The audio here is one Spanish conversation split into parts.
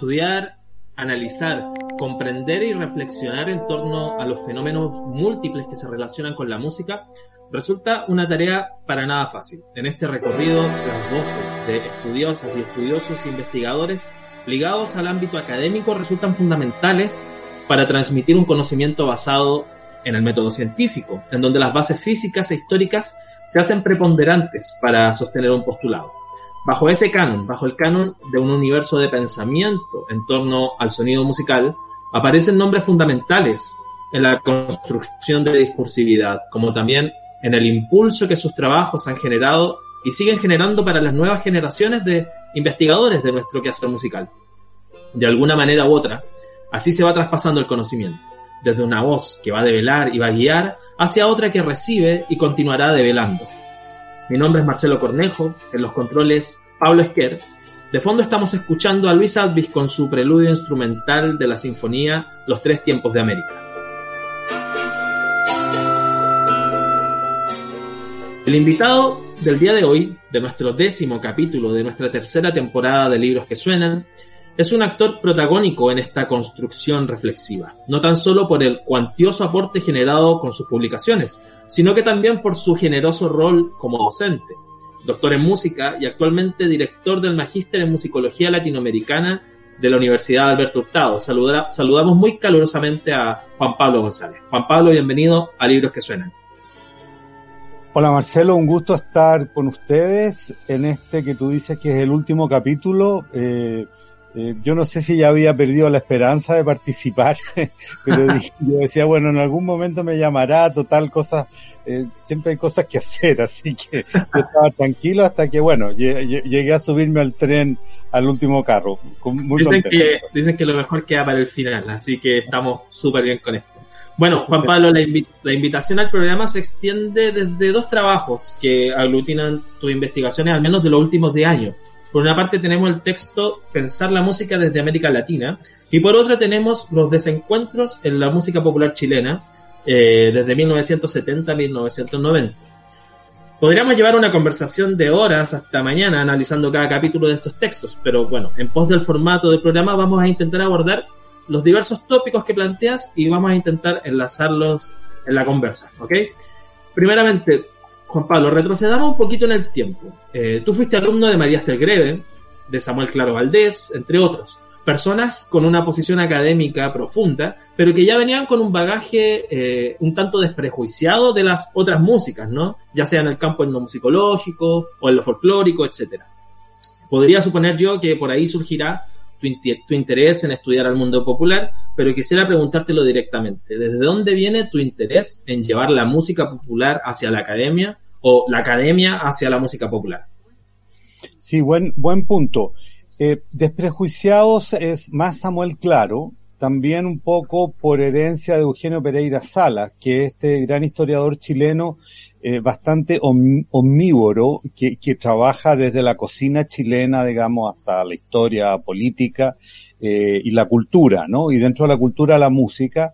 estudiar, analizar, comprender y reflexionar en torno a los fenómenos múltiples que se relacionan con la música resulta una tarea para nada fácil. En este recorrido, las voces de estudiosas y estudiosos investigadores ligados al ámbito académico resultan fundamentales para transmitir un conocimiento basado en el método científico, en donde las bases físicas e históricas se hacen preponderantes para sostener un postulado. Bajo ese canon, bajo el canon de un universo de pensamiento en torno al sonido musical, aparecen nombres fundamentales en la construcción de discursividad, como también en el impulso que sus trabajos han generado y siguen generando para las nuevas generaciones de investigadores de nuestro quehacer musical. De alguna manera u otra, así se va traspasando el conocimiento, desde una voz que va a develar y va a guiar hacia otra que recibe y continuará develando. Mi nombre es Marcelo Cornejo, en los controles Pablo Esquer. De fondo estamos escuchando a Luis Advis con su preludio instrumental de la sinfonía Los Tres Tiempos de América. El invitado del día de hoy, de nuestro décimo capítulo de nuestra tercera temporada de Libros que Suenan, es un actor protagónico en esta construcción reflexiva, no tan solo por el cuantioso aporte generado con sus publicaciones, sino que también por su generoso rol como docente, doctor en música y actualmente director del Magíster en Musicología Latinoamericana de la Universidad Alberto Hurtado. saludamos muy calurosamente a Juan Pablo González. Juan Pablo, bienvenido a Libros que Suenan. Hola Marcelo, un gusto estar con ustedes en este que tú dices que es el último capítulo. Eh, eh, yo no sé si ya había perdido la esperanza de participar, pero yo decía, bueno, en algún momento me llamará, total, cosas, eh, siempre hay cosas que hacer, así que yo estaba tranquilo hasta que, bueno, llegué a subirme al tren al último carro. Muy dicen, que, dicen que lo mejor queda para el final, así que estamos súper bien con esto. Bueno, Juan Pablo, la, la, invitación al programa se extiende desde dos trabajos que aglutinan tus investigaciones, al menos de los últimos 10 años. Por una parte tenemos el texto Pensar la música desde América Latina y por otra tenemos los desencuentros en la música popular chilena eh, desde 1970 a 1990. Podríamos llevar una conversación de horas hasta mañana analizando cada capítulo de estos textos, pero bueno, en pos del formato del programa vamos a intentar abordar los diversos tópicos que planteas y vamos a intentar enlazarlos en la conversa, ¿ok? Primeramente, Juan Pablo, retrocedamos un poquito en el tiempo. Eh, tú fuiste alumno de María Esther Greve, de Samuel Claro Valdés, entre otros. Personas con una posición académica profunda, pero que ya venían con un bagaje eh, un tanto desprejuiciado de las otras músicas, ¿no? Ya sea en el campo etnomusicológico o en lo folclórico, etc. Podría suponer yo que por ahí surgirá tu, interés en estudiar al mundo popular, pero quisiera preguntártelo directamente. ¿Desde dónde viene tu interés en llevar la música popular hacia la academia o la academia hacia la música popular? Sí, buen, buen punto. Eh, desprejuiciados es más Samuel Claro, también un poco por herencia de Eugenio Pereira Sala, que es este gran historiador chileno eh, bastante omnívoro, que, trabaja desde la cocina chilena, digamos, hasta la historia política eh, y la cultura, ¿no? Y dentro de la cultura la música.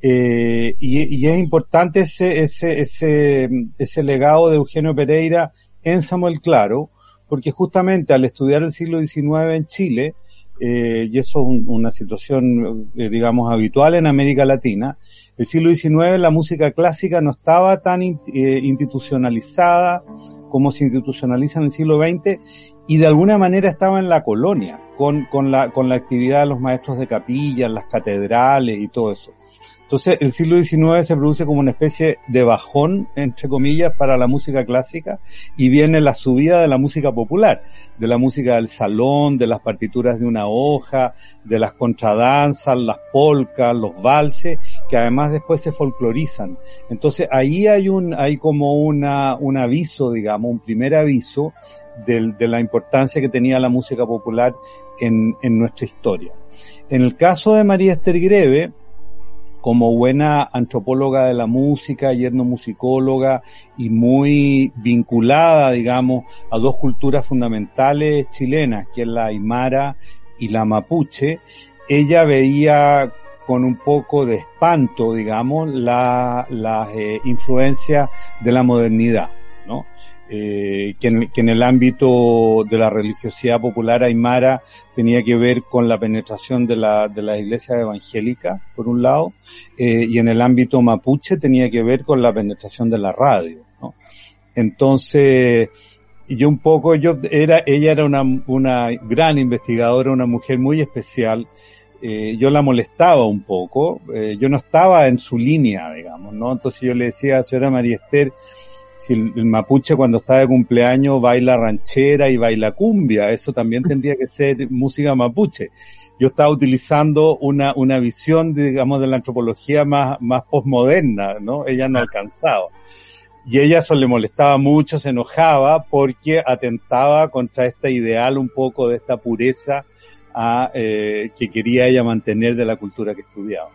Eh, y, es importante ese, ese, ese, ese legado de Eugenio Pereira en Samuel Claro, porque justamente al estudiar el siglo XIX en Chile, eh, y eso es una situación, digamos, habitual en América Latina. El siglo XIX la música clásica no estaba tan eh, institucionalizada como se institucionaliza en el siglo XX y de alguna manera estaba en la colonia, con, con, la, con la actividad de los maestros de capilla, las catedrales y todo eso. Entonces, el siglo XIX se produce como una especie de bajón, entre comillas, para la música clásica y viene la subida de la música popular, de la música del salón, de las partituras de una hoja, de las contradanzas, las polcas, los valses, que además después se folclorizan. Entonces, ahí hay un, hay como una, un aviso, digamos, un primer aviso de, de la importancia que tenía la música popular en, en nuestra historia. En el caso de María Esther Greve, como buena antropóloga de la música y etnomusicóloga y muy vinculada, digamos, a dos culturas fundamentales chilenas, que es la aymara y la mapuche, ella veía con un poco de espanto, digamos, la, la eh, influencia de la modernidad, ¿no? eh, que, en, el ámbito de la religiosidad popular aymara tenía que ver con la penetración de la, de la iglesia evangélica, por un lado, eh, y en el ámbito mapuche tenía que ver con la penetración de la radio. ¿no? Entonces, yo un poco, yo era, ella era una, una gran investigadora, una mujer muy especial, eh, yo la molestaba un poco, eh, yo no estaba en su línea, digamos, ¿no? Entonces yo le decía a señora María Esther, si el, mapuche cuando está de cumpleaños baila ranchera y baila cumbia, eso también tendría que ser música mapuche. Yo estaba utilizando una, una visión, digamos, de la antropología más, más postmoderna, ¿no? Ella no alcanzaba. Y ella eso le molestaba mucho, se enojaba porque atentaba contra este ideal un poco de esta pureza eh, que quería ella mantener de la cultura que estudiaba.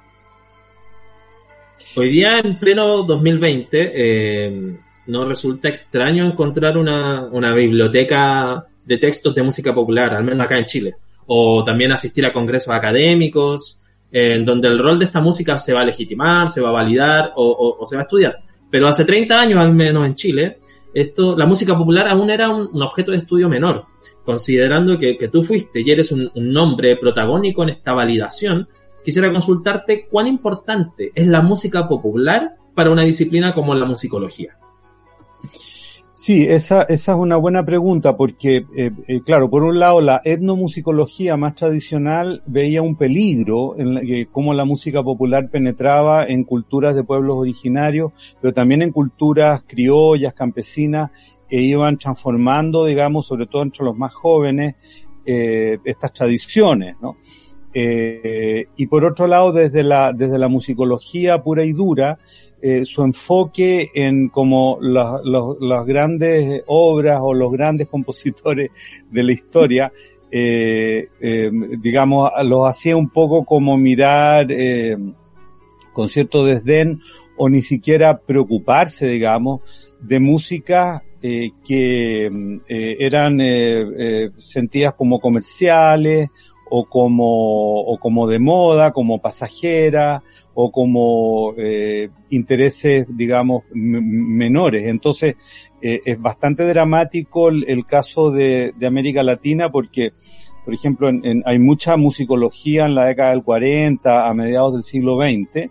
Hoy día, en pleno 2020, eh, no resulta extraño encontrar una, biblioteca de textos de música popular, al menos acá en Chile. O también asistir a congresos académicos, en donde el rol de esta música se va a legitimar, se va a validar o, o, se va a estudiar. Pero hace 30 años, al menos en Chile, esto, la música popular aún era un, objeto de estudio menor. Considerando que, tú fuiste y eres un, un nombre protagónico en esta validación, quisiera consultarte cuán importante es la música popular para una disciplina como la musicología. Sí, esa, esa es una buena pregunta porque, eh, eh, claro, por un lado la etnomusicología más tradicional veía un peligro en la, cómo la música popular penetraba en culturas de pueblos originarios, pero también en culturas criollas, campesinas, e iban transformando, digamos, sobre todo entre los más jóvenes, eh, estas tradiciones, ¿no? y por otro lado, desde la, desde la musicología pura y dura, eh, su enfoque en como las grandes obras o los grandes compositores de la historia, eh, eh, digamos, los hacía un poco como mirar con cierto desdén o ni siquiera preocuparse, digamos, de música que eran sentidas como comerciales o como, o como de moda, como pasajera, o como eh, intereses, digamos, menores. Entonces, eh, es bastante dramático el, caso de, de, América Latina porque, por ejemplo, en, hay mucha musicología en la década del 40, a mediados del siglo XX,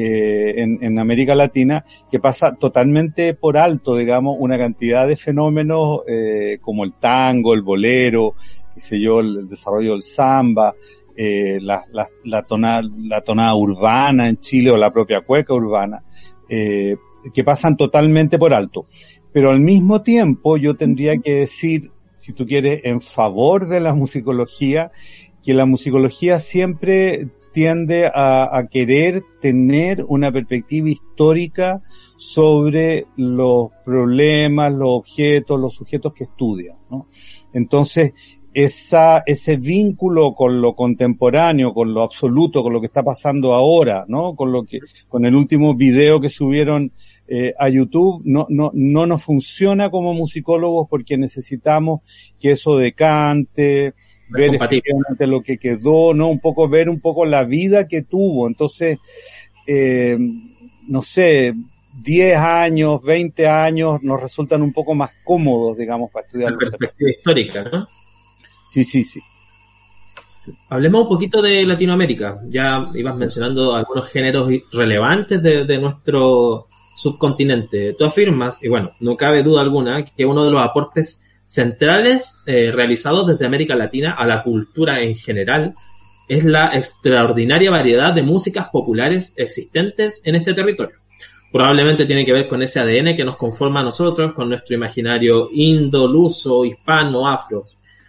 eh, en, en, América Latina que pasa totalmente por alto, digamos, una cantidad de fenómenos eh, como el tango, el bolero, sé yo, el desarrollo del samba, eh, la, la, la, tonada, la tonada urbana en Chile o la propia cueca urbana, eh, que pasan totalmente por alto. Pero al mismo tiempo yo tendría que decir, si tú quieres, en favor de la musicología, que la musicología siempre tiende a, a, querer tener una perspectiva histórica sobre los problemas, los objetos, los sujetos que estudia. ¿no? Entonces, esa, ese vínculo con lo contemporáneo, con lo absoluto, con lo que está pasando ahora, ¿no? Con lo que, con el último video que subieron eh, a YouTube, no, no, no nos funciona como musicólogos porque necesitamos que eso decante, ver efectivamente lo que quedó, ¿no? Un poco ver un poco la vida que tuvo. Entonces, eh, no sé, 10 años, 20 años nos resultan un poco más cómodos, digamos, para estudiar. La perspectiva histórica, ¿no? Sí, sí, sí. Hablemos un poquito de Latinoamérica. Ya ibas mencionando algunos géneros relevantes de, nuestro subcontinente. Tú afirmas, y bueno, no cabe duda alguna, que uno de los aportes centrales eh, realizados desde América Latina a la cultura en general es la extraordinaria variedad de músicas populares existentes en este territorio. Probablemente tiene que ver con ese ADN que nos conforma a nosotros, con nuestro imaginario indo, luso, hispano, afro,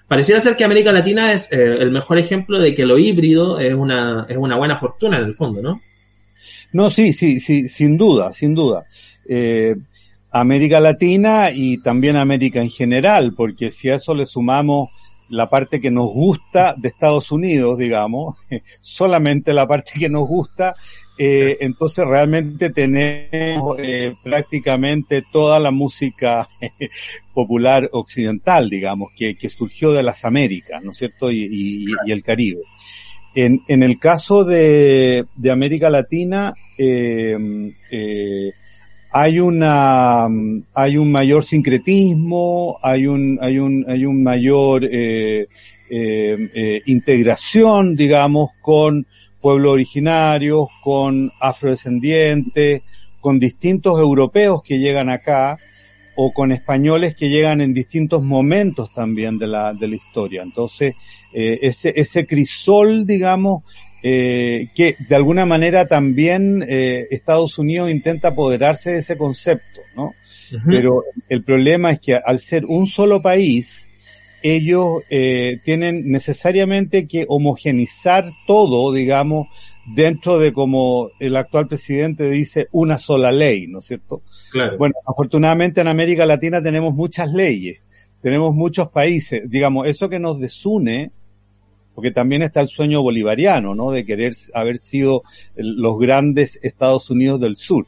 Pareciera ser que América Latina es eh, el mejor ejemplo de que lo híbrido es una, es una buena fortuna en el fondo, ¿no? No, sí, sí, sí, sin duda, sin duda. Eh, América Latina y también América en general, porque si a eso le sumamos la parte que nos gusta de Estados Unidos, digamos, solamente la parte que nos gusta, eh, entonces realmente tenemos eh, prácticamente toda la música popular occidental, digamos, que, que, surgió de las Américas, ¿no es cierto? Y, y, y el Caribe. En, en, el caso de, de América Latina, eh, eh hay una hay un mayor sincretismo, hay un hay un hay un mayor eh, eh, eh, integración, digamos, con pueblos originarios, con afrodescendientes, con distintos europeos que llegan acá o con españoles que llegan en distintos momentos también de la, de la historia. Entonces, eh, ese, ese crisol, digamos, eh, que de alguna manera también eh, Estados Unidos intenta apoderarse de ese concepto, ¿no? Pero el problema es que al ser un solo país, ellos eh, tienen necesariamente que homogenizar todo, digamos, dentro de como el actual presidente dice, una sola ley, ¿no es cierto? Claro. Bueno, afortunadamente en América Latina tenemos muchas leyes, tenemos muchos países, digamos, eso que nos desune, porque también está el sueño bolivariano, ¿no? De querer haber sido los grandes Estados Unidos del Sur.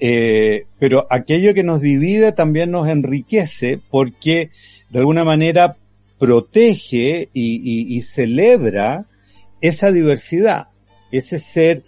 Eh, pero aquello que nos divide también nos enriquece porque de alguna manera protege y, y celebra esa diversidad, ese ser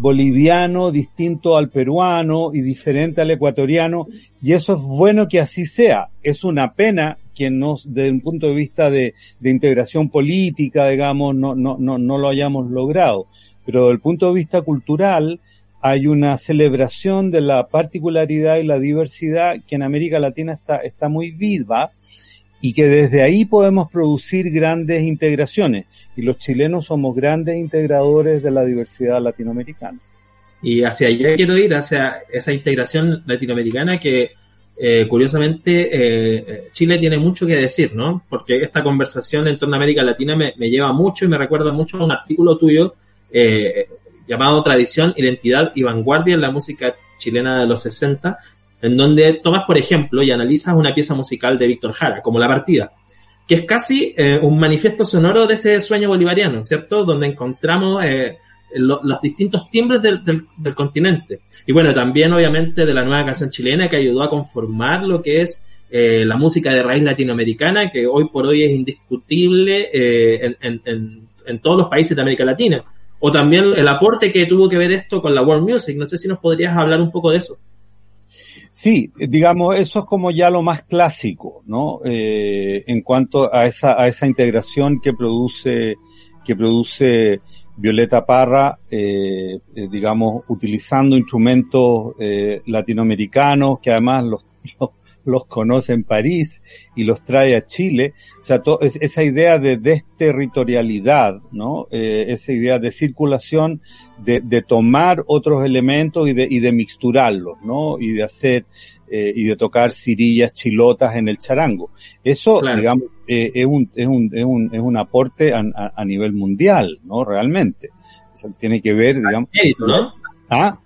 boliviano distinto al peruano y diferente al ecuatoriano, y eso es bueno que así sea. Es una pena que nos, desde un punto de vista de, integración política, digamos, no, no, no, no lo hayamos logrado. Pero desde el punto de vista cultural, hay una celebración de la particularidad y la diversidad que en América Latina está, está muy viva y que desde ahí podemos producir grandes integraciones. Y los chilenos somos grandes integradores de la diversidad latinoamericana. Y hacia allá quiero ir, hacia esa integración latinoamericana que eh, curiosamente eh, Chile tiene mucho que decir, ¿no? Porque esta conversación en torno a América Latina me, me lleva mucho y me recuerda mucho a un artículo tuyo eh, llamado Tradición, Identidad y Vanguardia en la música chilena de los 60, en donde tomas, por ejemplo, y analizas una pieza musical de Víctor Jara, como La Partida, que es casi eh, un manifiesto sonoro de ese sueño bolivariano, ¿cierto? Donde encontramos eh, lo, los distintos timbres del, del, continente. Y bueno, también obviamente de la nueva canción chilena que ayudó a conformar lo que es eh, la música de raíz latinoamericana, que hoy por hoy es indiscutible en, en, en, en todos los países de América Latina. O también el aporte que tuvo que ver esto con la World Music. No sé si nos podrías hablar un poco de eso. Sí, digamos, eso es como ya lo más clásico, ¿no? Eh, en cuanto a esa, a esa integración que produce, que produce Violeta Parra, eh, eh, digamos, utilizando instrumentos eh, latinoamericanos que además los, los, los, conoce en París y los trae a Chile. O sea, to, es, esa idea de desterritorialidad, ¿no? Eh, esa idea de circulación, de, de, tomar otros elementos y de, y de mixturarlos, ¿no? Y de hacer, eh, y de tocar cirillas, chilotas en el charango. Eso, claro. digamos, eh, es, un, es, un, es, un, es un aporte a, a, a nivel mundial, ¿no? Realmente. O sea, tiene que ver, digamos. ¿no? ¿Ah?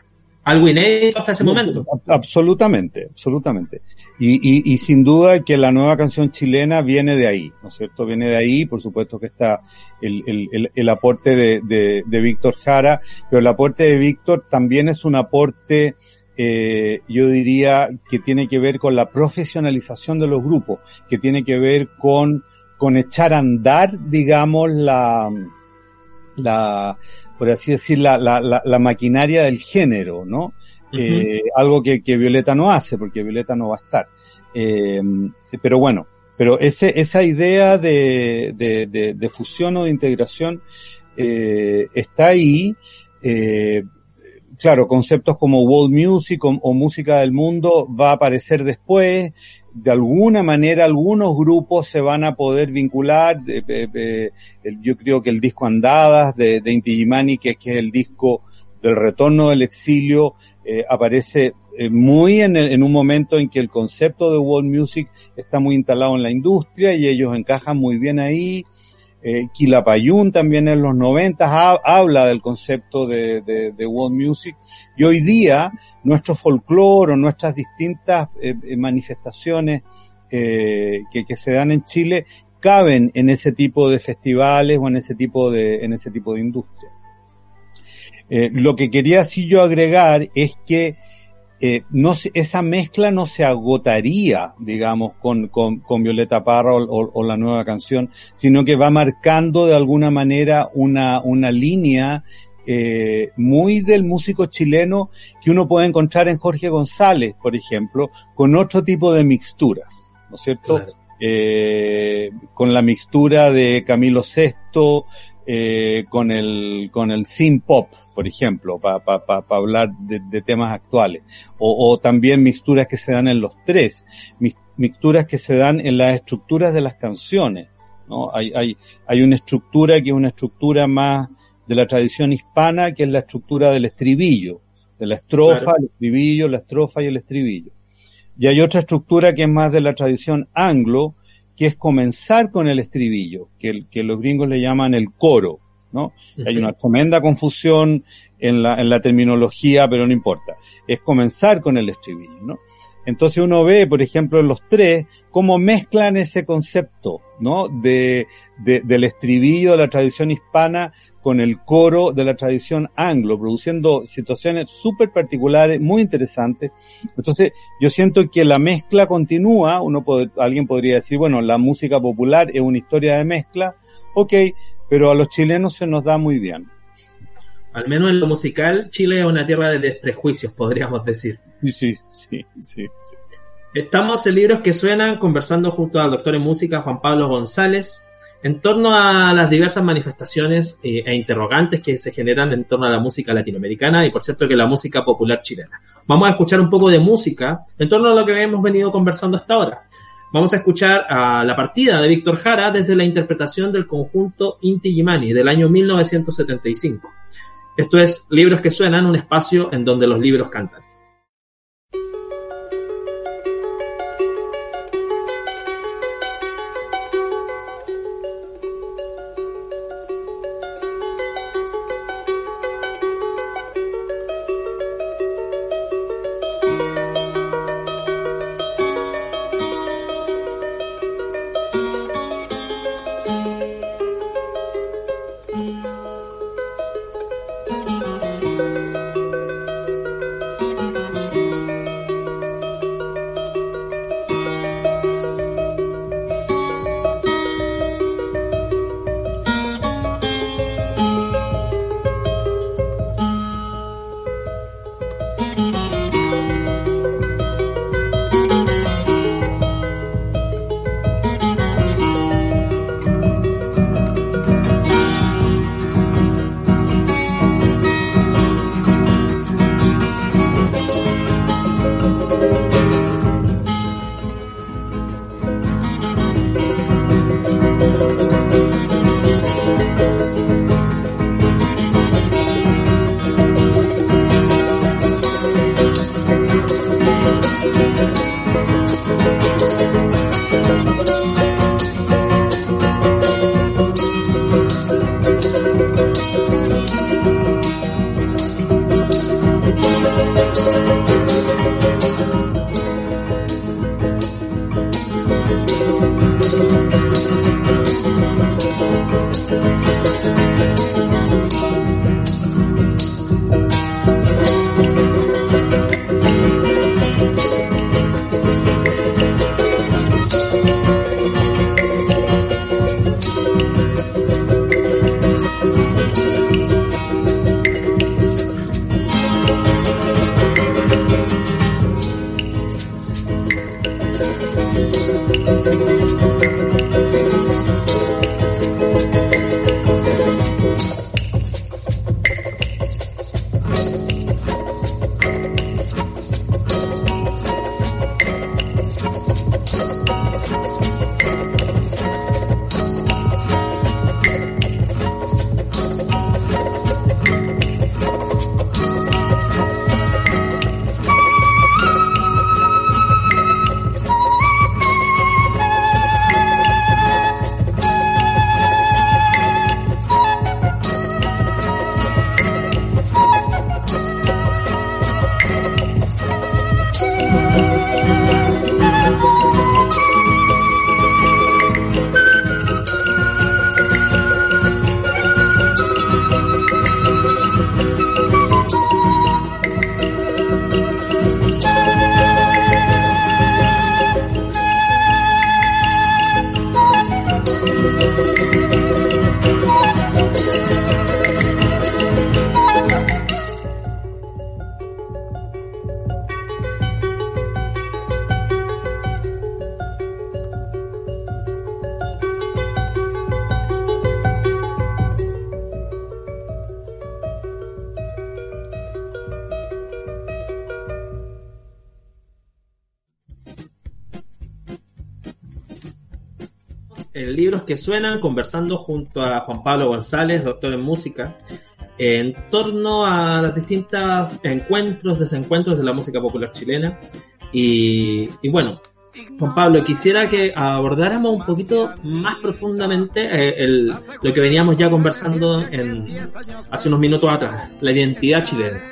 Algo inédito hasta ese momento. Absolutamente, absolutamente. Y, y, y, sin duda que la nueva canción chilena viene de ahí, ¿no es cierto? Viene de ahí, por supuesto que está el, el, el, el aporte de, de, de, Víctor Jara, pero el aporte de Víctor también es un aporte, eh, yo diría, que tiene que ver con la profesionalización de los grupos, que tiene que ver con, con echar a andar, digamos, la, la, por así decir, la, la, la, la maquinaria del género, ¿no? Uh -huh. eh, algo que, que, Violeta no hace, porque Violeta no va a estar. Eh, pero bueno, pero ese, esa idea de, de, de, de, fusión o de integración eh, está ahí. Eh, claro, conceptos como world music o, o, música del mundo va a aparecer después. De alguna manera, algunos grupos se van a poder vincular. yo creo que el disco Andadas de, de Inti Gimani, que, que, es el disco del retorno del exilio, eh, aparece eh, muy en, el, en, un momento en que el concepto de world music está muy instalado en la industria y ellos encajan muy bien ahí. Eh, Quilapayún también en los noventas ha, habla del concepto de, de, de, world music y hoy día nuestro folclore o nuestras distintas eh, eh, manifestaciones eh, que, que, se dan en Chile caben en ese tipo de festivales o en ese tipo de, en ese tipo de industria. Lo que quería así yo agregar es que eh, no esa mezcla no se agotaría, digamos, con, con, con Violeta Parra o, o, o, la nueva canción, sino que va marcando de alguna manera una, una línea eh, muy del músico chileno que uno puede encontrar en Jorge González, por ejemplo, con otro tipo de mixturas, ¿no es cierto? Eh, con la mixtura de Camilo VI, con el con el synth pop, por ejemplo, para pa, hablar de, temas actuales, o, o, también mixturas que se dan en los tres, mixturas que se dan en las estructuras de las canciones, ¿no? Hay, hay, hay una estructura que es una estructura más de la tradición hispana, que es la estructura del estribillo, de la estrofa, el estribillo, la estrofa y el estribillo. Y hay otra estructura que es más de la tradición anglo, que es comenzar con el estribillo, que, que los gringos le llaman el coro, ¿no? Hay una tremenda confusión en la, en la terminología, pero no importa. Es comenzar con el estribillo, ¿no? Entonces uno ve, por ejemplo, en los tres, cómo mezclan ese concepto, ¿no? De, de, del estribillo de la tradición hispana con el coro de la tradición anglo, produciendo situaciones súper particulares, muy interesantes. Entonces, yo siento que la mezcla continúa, uno puede, alguien podría decir, bueno, la música popular es una historia de mezcla, ok, pero a los chilenos se nos da muy bien. Al menos en lo musical, Chile es una tierra de desprejuicios, podríamos decir. Sí, sí, sí, sí. Estamos en Libros que Suenan conversando junto al doctor en música Juan Pablo González en torno a las diversas manifestaciones eh, e interrogantes que se generan en torno a la música latinoamericana y por cierto que la música popular chilena. Vamos a escuchar un poco de música en torno a lo que hemos venido conversando hasta ahora. Vamos a escuchar a la partida de Víctor Jara desde la interpretación del conjunto Inti Gimani del año 1975. Esto es Libros que Suenan, un espacio en donde los libros cantan. Que Suenan, conversando junto a Juan Pablo González, doctor en música, en torno a los distintos encuentros, desencuentros de la música popular chilena. Y, bueno, Juan Pablo, quisiera que abordáramos un poquito más profundamente eh, el, lo que veníamos ya conversando en, hace unos minutos atrás, la identidad chilena.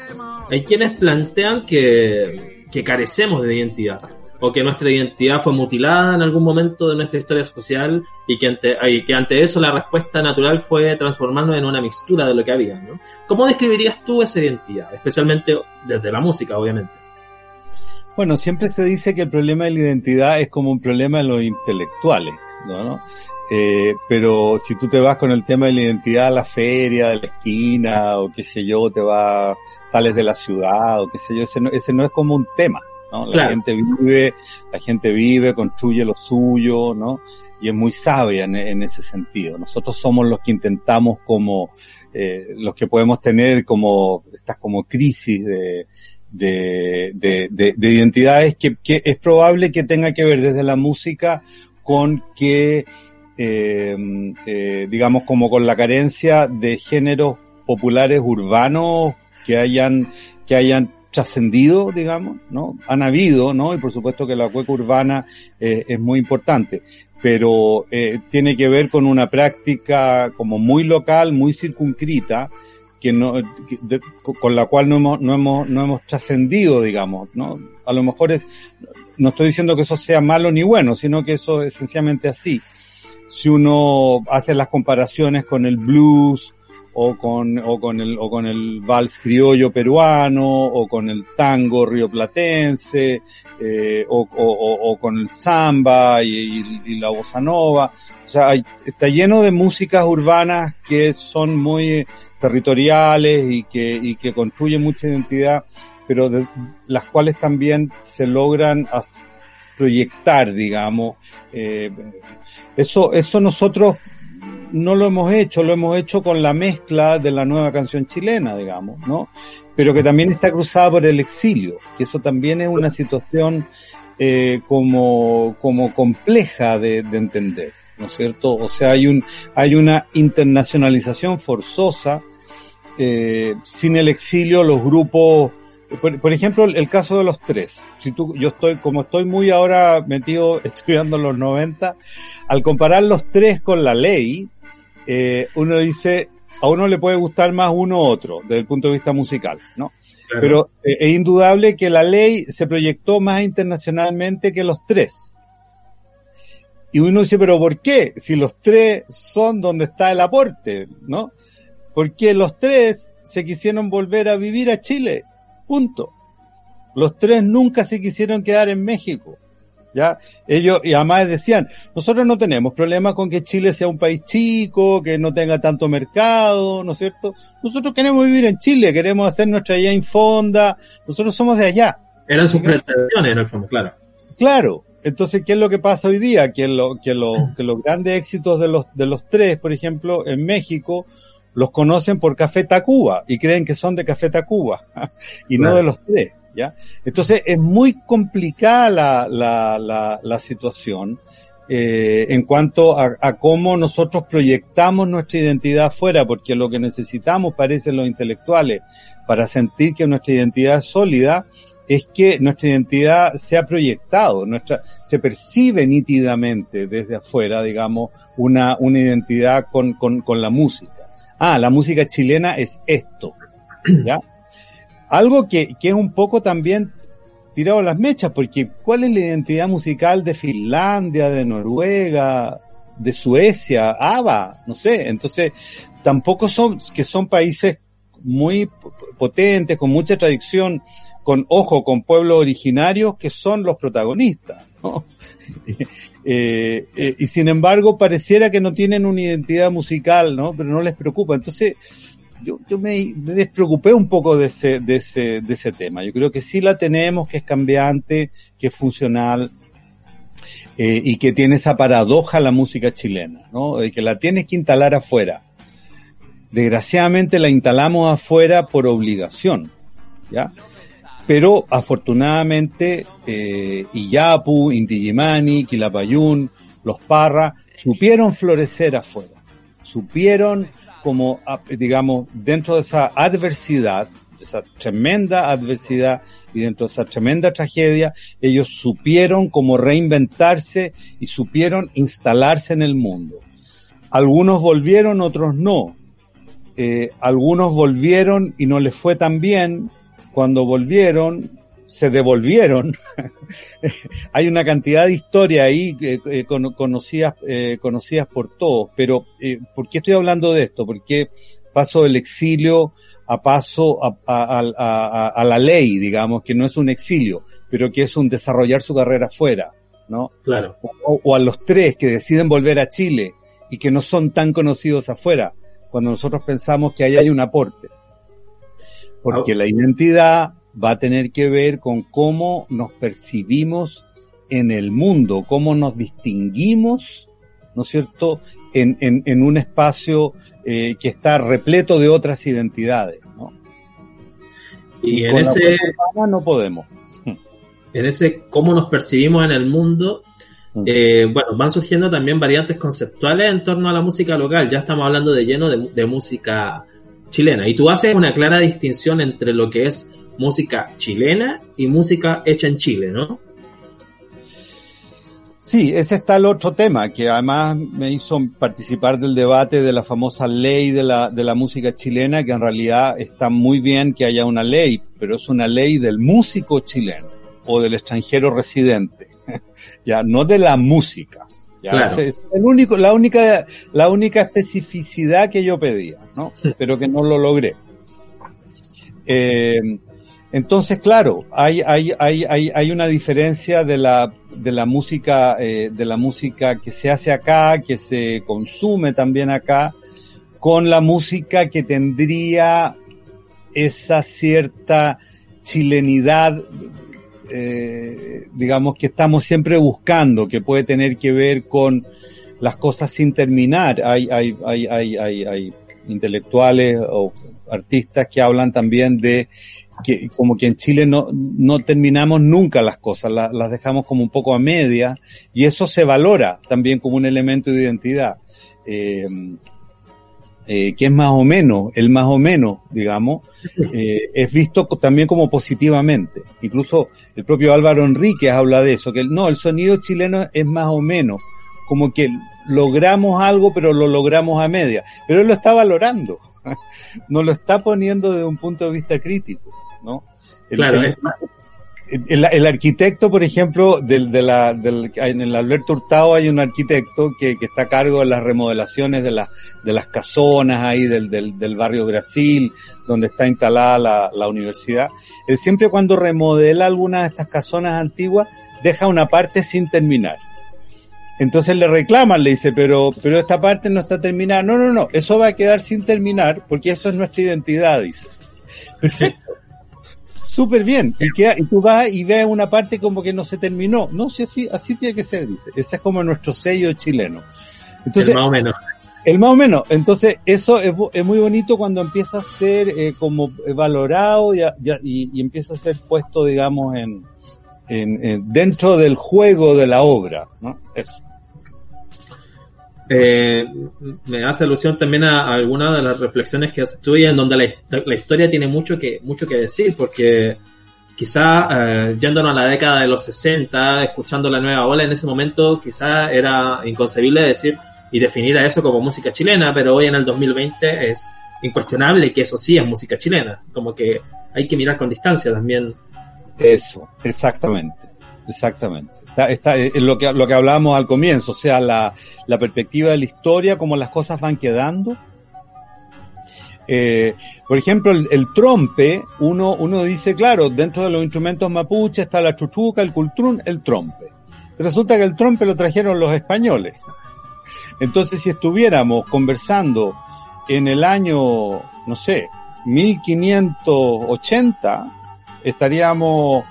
Hay quienes plantean que, que carecemos de identidad o que nuestra identidad fue mutilada en algún momento de nuestra historia social y que ante, y que ante eso la respuesta natural fue transformarnos en una mixtura de lo que había. ¿no? ¿Cómo describirías tú esa identidad? Especialmente desde la música, obviamente. Bueno, siempre se dice que el problema de la identidad es como un problema de los intelectuales, ¿no? Eh, pero si tú te vas con el tema de la identidad a la feria, de la esquina, o qué sé yo, te vas, sales de la ciudad, o qué sé yo, ese no, ese no es como un tema, ¿no? La gente vive, la gente vive, construye lo suyo, ¿no? Y es muy sabia en, ese sentido. Nosotros somos los que intentamos como, eh, los que podemos tener como, estas como crisis de, de, de, de, identidades que, que, es probable que tenga que ver desde la música con que, eh, eh, digamos, como con la carencia de géneros populares urbanos que hayan, que hayan trascendido, digamos, ¿no? Han habido, ¿no? Y por supuesto que la cueca urbana eh, es muy importante, pero eh, tiene que ver con una práctica como muy local, muy circunscrita, que no, con la cual no hemos, no hemos, no hemos trascendido, digamos, ¿no? A lo mejor es, no estoy diciendo que eso sea malo ni bueno, sino que eso es esencialmente así. Si uno hace las comparaciones con el blues, o con, o con el, o con el vals criollo peruano, o con el tango rioplatense, eh, o, o, con el samba y, la bossa nova. O sea, está lleno de músicas urbanas que son muy territoriales y que, y que construyen mucha identidad, pero las cuales también se logran proyectar, digamos. Eh, eso, eso nosotros no lo hemos hecho, lo hemos hecho con la mezcla de la nueva canción chilena, digamos, ¿no? Pero que también está cruzada por el exilio, que eso también es una situación eh, como, como compleja de, de entender, ¿no es cierto? O sea, hay un, hay una internacionalización forzosa eh, sin el exilio los grupos, por, ejemplo, el, caso de los tres. Si tú, yo estoy, como estoy muy ahora metido estudiando los 90, al comparar los tres con la ley, eh, uno dice, a uno le puede gustar más uno u otro, desde el punto de vista musical, ¿no? Pero eh, es indudable que la ley se proyectó más internacionalmente que los tres. Y uno dice, pero ¿por qué? Si los tres son donde está el aporte, ¿no? Porque los tres se quisieron volver a vivir a Chile. Punto. Los tres nunca se quisieron quedar en México. ¿Ya? Ellos, y además decían, nosotros no tenemos problema con que Chile sea un país chico, que no tenga tanto mercado, ¿no es cierto? Nosotros queremos vivir en Chile, queremos hacer nuestra allá infonda, nosotros somos de allá. Eran sus pretensiones en el fondo, claro. Claro. Entonces, ¿qué es lo que pasa hoy día? Que, lo, que, lo, que los grandes éxitos de los, de los tres, por ejemplo, en México, los conocen por Café Tacuba y creen que son de Café Tacuba y no de los tres, ¿ya? Entonces es muy complicada la, la, la, la situación eh, en cuanto a, a, cómo nosotros proyectamos nuestra identidad afuera, porque lo que necesitamos, parecen los intelectuales, para sentir que nuestra identidad es sólida, es que nuestra identidad se ha proyectado, nuestra, se percibe nítidamente desde afuera, digamos, una, una identidad con, con, con la música ah, la música chilena es esto, ¿ya? Algo que, que es un poco también tirado las mechas, porque ¿cuál es la identidad musical de Finlandia, de Noruega, de Suecia, ABBA? No sé, entonces tampoco son, que son países muy potentes, con mucha tradición, con ojo, con pueblos originarios que son los protagonistas, Eh, eh, y sin embargo pareciera que no tienen una identidad musical, ¿no? Pero no les preocupa. Entonces, yo, yo me, despreocupé un poco de ese, de ese, de ese tema. Yo creo que sí la tenemos, que es cambiante, que es funcional, eh, y que tiene esa paradoja la música chilena, ¿no? De que la tienes que instalar afuera. Desgraciadamente la instalamos afuera por obligación, ¿ya? Pero afortunadamente eh, Iyapu, Inti Quilapayún, los Parra, supieron florecer afuera, supieron como, digamos, dentro de esa adversidad, esa tremenda adversidad y dentro de esa tremenda tragedia, ellos supieron como reinventarse y supieron instalarse en el mundo. Algunos volvieron, otros no. Eh, algunos volvieron y no les fue tan bien. Cuando volvieron, se devolvieron. Hay una cantidad de historias ahí eh, conocidas, eh, conocidas por todos. Pero, eh, ¿por qué estoy hablando de esto? Porque paso del exilio a paso a, la ley, digamos, que no es un exilio, pero que es un desarrollar su carrera afuera, ¿no? Claro. O, a los tres que deciden volver a Chile y que no son tan conocidos afuera, cuando nosotros pensamos que ahí hay un aporte. Porque la identidad va a tener que ver con cómo nos percibimos en el mundo, cómo nos distinguimos, ¿no es cierto?, en, en, un espacio eh, que está repleto de otras identidades, ¿no? Y, en ese... no podemos. En ese cómo nos percibimos en el mundo, mm. eh, bueno, van surgiendo también variantes conceptuales en torno a la música local. Ya estamos hablando de lleno de, de música chilena. Y tú haces una clara distinción entre lo que es música chilena y música hecha en Chile, ¿no? Sí, ese está el otro tema, que además me hizo participar del debate de la famosa ley de la, de la música chilena, que en realidad está muy bien que haya una ley, pero es una ley del músico chileno o del extranjero residente, ya, no de la música. Ya, es el único, la única, la única especificidad que yo pedía, ¿no? Pero que no lo logré. Eh, entonces, claro, hay, hay, hay, hay, hay una diferencia de la, de la música, eh, de la música que se hace acá, que se consume también acá, con la música que tendría esa cierta chilenidad, eh, digamos, que estamos siempre buscando, que puede tener que ver con las cosas sin terminar. Hay, hay, hay, hay, hay, hay intelectuales o artistas que hablan también de que como que en Chile no, no terminamos nunca las cosas, las, dejamos como un poco a media y eso se valora también como un elemento de identidad. Eh, eh, que es más o menos, el más o menos, digamos, eh, es visto también como positivamente. Incluso el propio Álvaro Enríquez habla de eso, que no, el sonido chileno es más o menos, como que logramos algo, pero lo logramos a media. Pero él lo está valorando, no lo está poniendo desde un punto de vista crítico. ¿no? El, claro, el, arquitecto, por ejemplo, del, de la, del, en el Alberto Hurtado hay un arquitecto que, que está a cargo de las remodelaciones de, la, de las casonas ahí del, del, del barrio Brasil, donde está instalada la, la universidad. Él siempre cuando remodela alguna de estas casonas antiguas, deja una parte sin terminar. Entonces le reclaman, le dice, pero, pero esta parte no está terminada. No, no, no, eso va a quedar sin terminar porque eso es nuestra identidad, dice. Perfecto súper bien. Y, y tú vas y ves una parte como que no se terminó. No, si así, así tiene que ser, dice. Ese es como nuestro sello chileno. Entonces, el más o menos. El más o menos. Entonces, eso es, muy bonito cuando empieza a ser eh, como valorado y, y, empieza a ser puesto, digamos, en, en, dentro del juego de la obra, ¿no? Eso. Eh, me hace alusión también a, algunas de las reflexiones que haces tú y en donde la, historia tiene mucho que, mucho que decir, porque quizá eh, yéndonos a la década de los 60, escuchando la nueva ola, en ese momento quizá era inconcebible decir y definir a eso como música chilena, pero hoy en el 2020 es incuestionable que eso sí es música chilena, como que hay que mirar con distancia también. Eso, exactamente, exactamente. Está, eh, lo que lo que hablábamos al comienzo, o sea, la, la perspectiva de la historia, cómo las cosas van quedando. Eh, por ejemplo, el, trompe, uno, uno dice, claro, dentro de los instrumentos mapuche está la chuchuca, el cultrún, el trompe. Resulta que el trompe lo trajeron los españoles. Entonces, si estuviéramos conversando en el año, no sé, 1580, estaríamos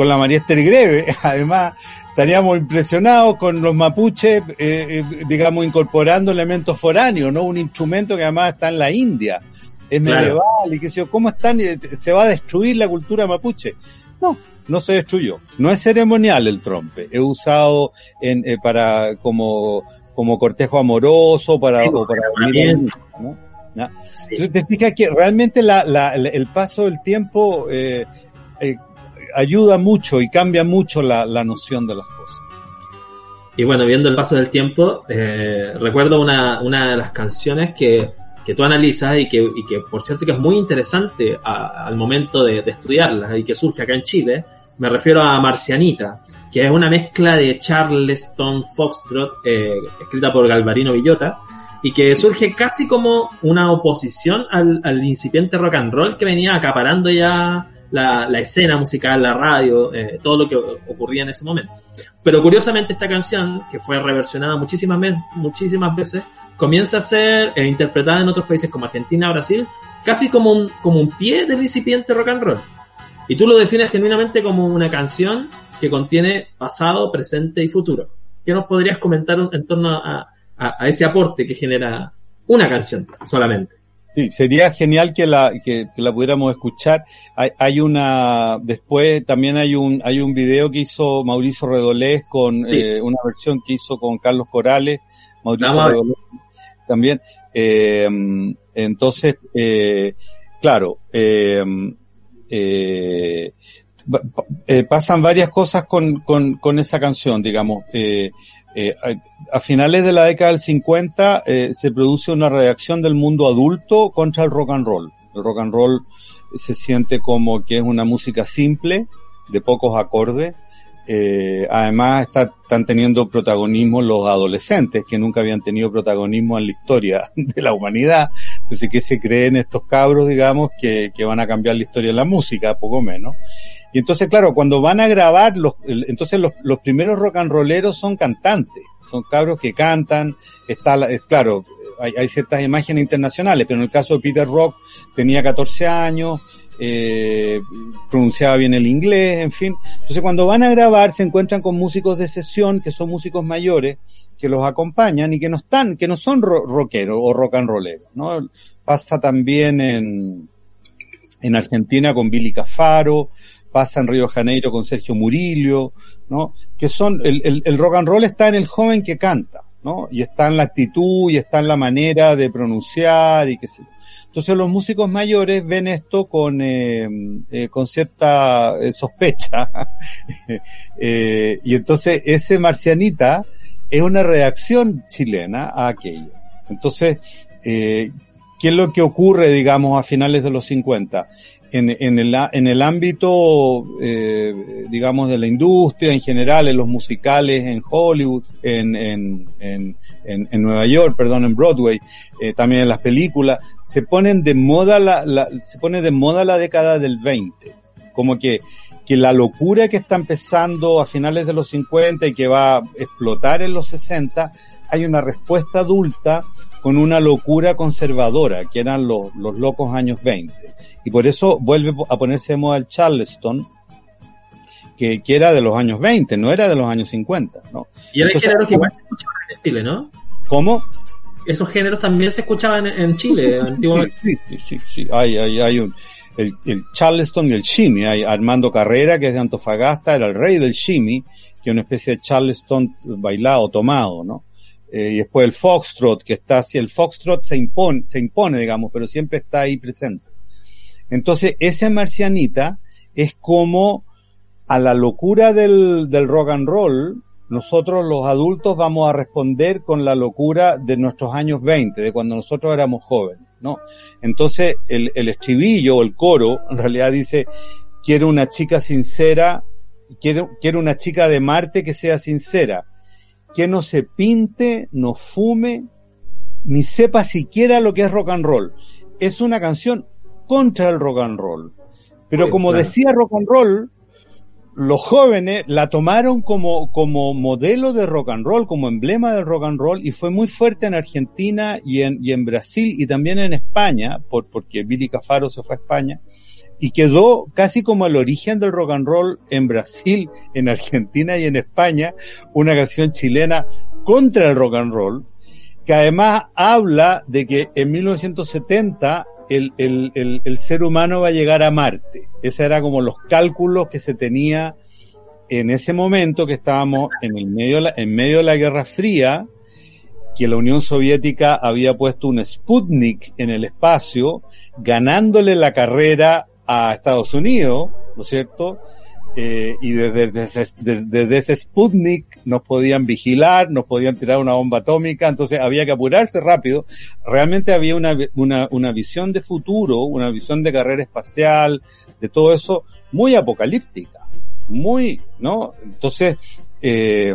con la María Esther Greve, además estaríamos impresionados con los mapuches, eh, eh, digamos, incorporando elementos foráneos, ¿no? Un instrumento que además está en la India, es medieval y qué sé yo, ¿cómo están? Se va a destruir la cultura mapuche. No, no se destruyó. No es ceremonial el trompe, es usado en, eh, para como, como cortejo amoroso, para, o para ¿no? Entonces te fijas que realmente la, la, el paso del tiempo eh, eh, ayuda mucho y cambia mucho la, la, noción de las cosas. Y bueno, viendo el paso del tiempo, eh, recuerdo una, una de las canciones que, que tú analizas y que, y que, por cierto, que es muy interesante al momento de, de estudiarla y que surge acá en Chile. Me refiero a Marcianita, que es una mezcla de Charleston Foxtrot, eh, escrita por Galvarino Villota, y que surge casi como una oposición al, al incipiente rock and roll que venía acaparando ya la, escena musical, la radio, eh, todo lo que ocurría en ese momento. Pero curiosamente esta canción, que fue reversionada muchísimas, veces, muchísimas veces, comienza a ser eh, interpretada en otros países como Argentina, Brasil, casi como un, como un pie del incipiente rock and roll. Y tú lo defines genuinamente como una canción que contiene pasado, presente y futuro. ¿Qué nos podrías comentar en torno a, a, ese aporte que genera una canción solamente. Sí, sería genial que la, que, la pudiéramos escuchar. Hay, hay, una, después también hay un, hay un video que hizo Mauricio Redolés con eh, una versión que hizo con Carlos Corales, Mauricio Redolés también. Eh, entonces, eh, claro, eh, eh, pasan varias cosas con, con, con esa canción, digamos. Eh, a, finales de la década del 50 eh, se produce una reacción del mundo adulto contra el rock and roll. El rock and roll se siente como que es una música simple, de pocos acordes. Eh, además está, están teniendo protagonismo los adolescentes que nunca habían tenido protagonismo en la historia de la humanidad. Entonces, ¿qué se creen estos cabros, digamos, que, que van a cambiar la historia de la música, poco menos? Y entonces, claro, cuando van a grabar, los, entonces los, primeros rock and rolleros son cantantes, son cabros que cantan, está, claro, hay, hay, ciertas imágenes internacionales, pero en el caso de Peter Rock tenía 14 años, eh, pronunciaba bien el inglés, en fin. Entonces cuando van a grabar se encuentran con músicos de sesión, que son músicos mayores, que los acompañan y que no están, que no son rockeros o rock and rolleros, ¿no? Pasa también en, en Argentina con Billy Cafaro, pasa en Río Janeiro con Sergio Murillo, ¿no? Que son, el, el, rock and roll está en el joven que canta, ¿no? Y está en la actitud y está en la manera de pronunciar y qué sé Entonces los músicos mayores ven esto con, eh, eh, con cierta eh, sospecha. y entonces ese marcianita es una reacción chilena a aquello. Entonces, eh, ¿qué es lo que ocurre, digamos, a finales de los 50? en, en, el, en el ámbito, eh, digamos, de la industria en general, en los musicales en Hollywood, en, en, en, en Nueva York, perdón, en Broadway, eh, también en las películas, se ponen de moda la, la, se pone de moda la década del 20. Como que, que la locura que está empezando a finales de los 50 y que va a explotar en los 60, hay una respuesta adulta con una locura conservadora, que eran los, los locos años 20. Y por eso vuelve a ponerse de moda el Charleston, que, que, era de los años 20, no era de los años 50, ¿no? Y era géneros que igual se escuchaban en Chile, ¿no? ¿Cómo? Esos géneros también se escuchaban en, en Chile, antiguamente. Sí, sí, sí, sí, Hay, hay, hay un, el, el, Charleston y el shimmy. Hay Armando Carrera, que es de Antofagasta, era el rey del shimmy, que es una especie de Charleston bailado, tomado, ¿no? Eh, y después el foxtrot, que está así, el foxtrot se impone, se impone, digamos, pero siempre está ahí presente. Entonces, ese marcianita es como a la locura del, del rock and roll, nosotros los adultos vamos a responder con la locura de nuestros años 20, de cuando nosotros éramos jóvenes, ¿no? Entonces, el, el estribillo o el coro, en realidad dice, quiero una chica sincera, quiero, quiero una chica de Marte que sea sincera, que no se pinte, no fume, ni sepa siquiera lo que es rock and roll. Es una canción contra el rock and roll. Pero como decía rock and roll, los jóvenes la tomaron como, como modelo de rock and roll, como emblema del rock and roll, y fue muy fuerte en Argentina y en, y en Brasil y también en España, por, porque Billy Cafaro se fue a España y quedó casi como el origen del rock and roll en Brasil, en Argentina y en España, una canción chilena contra el rock and roll, que además habla de que en 1970 el, el, el, ser humano va a llegar a Marte. Ese era como los cálculos que se tenía en ese momento que estábamos en el medio, en medio de la Guerra Fría, que la Unión Soviética había puesto un Sputnik en el espacio, ganándole la carrera a Estados Unidos, ¿no es cierto? Eh, y desde, desde, ese Sputnik nos podían vigilar, nos podían tirar una bomba atómica, entonces había que apurarse rápido. Realmente había una, una, una visión de futuro, una visión de carrera espacial, de todo eso, muy apocalíptica, muy, ¿no? Entonces, eh,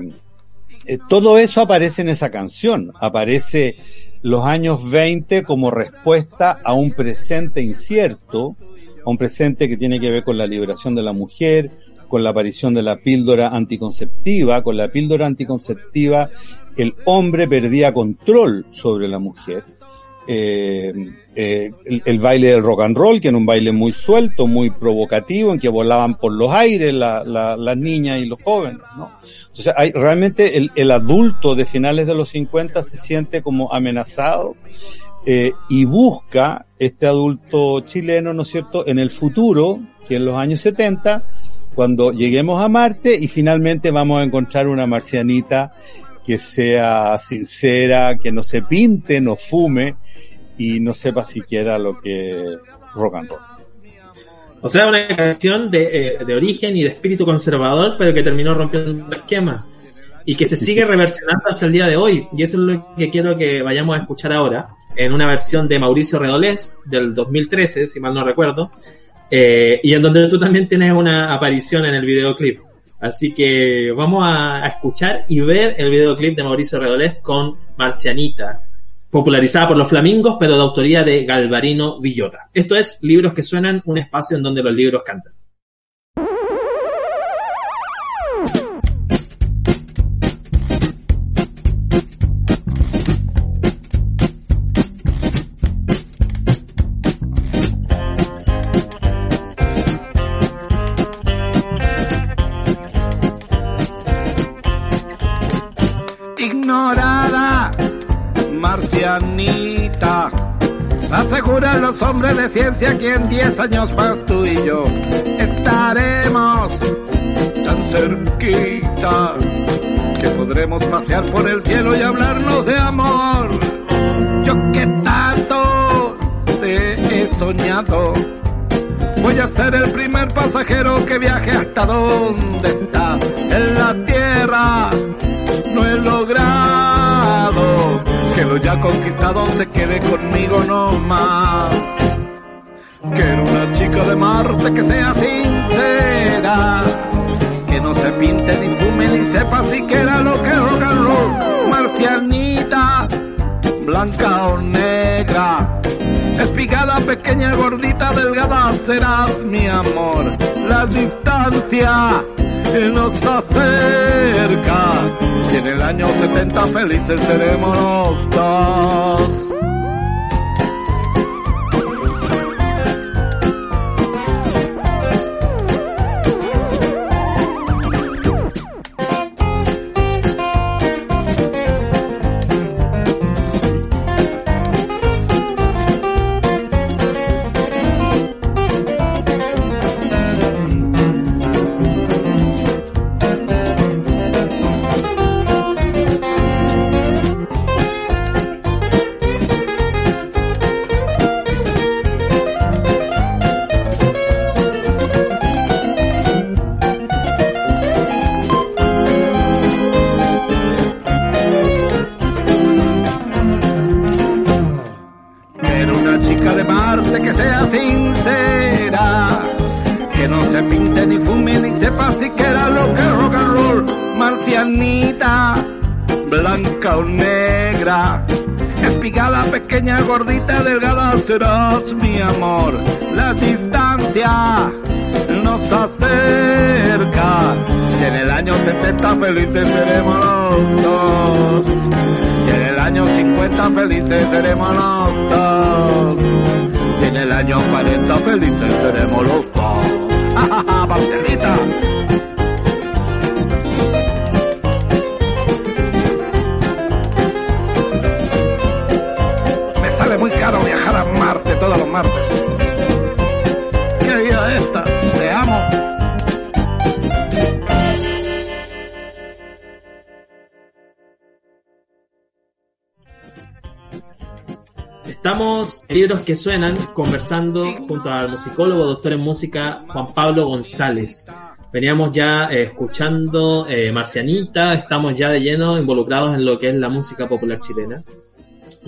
eh, todo eso aparece en esa canción, aparece los años 20 como respuesta a un presente incierto, a un presente que tiene que ver con la liberación de la mujer, con la aparición de la píldora anticonceptiva. Con la píldora anticonceptiva el hombre perdía control sobre la mujer. Eh, eh, el, baile del rock and roll, que era un baile muy suelto, muy provocativo, en que volaban por los aires las niñas y los jóvenes, ¿no? Entonces, hay, realmente el, el, adulto de finales de los 50 se siente como amenazado eh, y busca este adulto chileno, ¿no es cierto?, en el futuro, que en los años 70, cuando lleguemos a Marte y finalmente vamos a encontrar una marcianita que sea sincera, que no se pinte, no fume y no sepa siquiera lo que rock and roll. O sea, una canción de, eh, de origen y de espíritu conservador, pero que terminó rompiendo esquemas y que se sigue reversionando hasta el día de hoy. Y eso es lo que quiero que vayamos a escuchar ahora, en una versión de Mauricio Redolés del 2013, si mal no recuerdo, eh, y en donde tú también tienes una aparición en el videoclip. Así que vamos a, escuchar y ver el videoclip de Mauricio Redolés con Marcianita, popularizada por los flamingos, pero de autoría de Galvarino Villota. Esto es Libros que suenan, un espacio en donde los libros cantan. Asegura los hombres de ciencia que en 10 años más tú y yo estaremos tan cerquita que podremos pasear por el cielo y hablarnos de amor. Yo que tanto te he soñado. Voy a ser el primer pasajero que viaje hasta donde está en la tierra. No he logrado que lo ya conquistado se quede conmigo no más. Quiero una chica de Marte que sea sincera, que no se pinte ni fume ni sepa siquiera lo que rock. Marcianita, blanca o negra, espigada, pequeña, gordita, delgada, serás mi amor. La distancia nos acerca. Y en el año 70 felices seremos los dos. Felices seremos los dos. Y en el año 40 felices seremos los dos. ¡Ja, ja, muy Libros que Suenan conversando junto al musicólogo, doctor en música, Juan Pablo González. Veníamos ya eh, escuchando eh, Marcianita, estamos ya de lleno involucrados en lo que es la música popular chilena.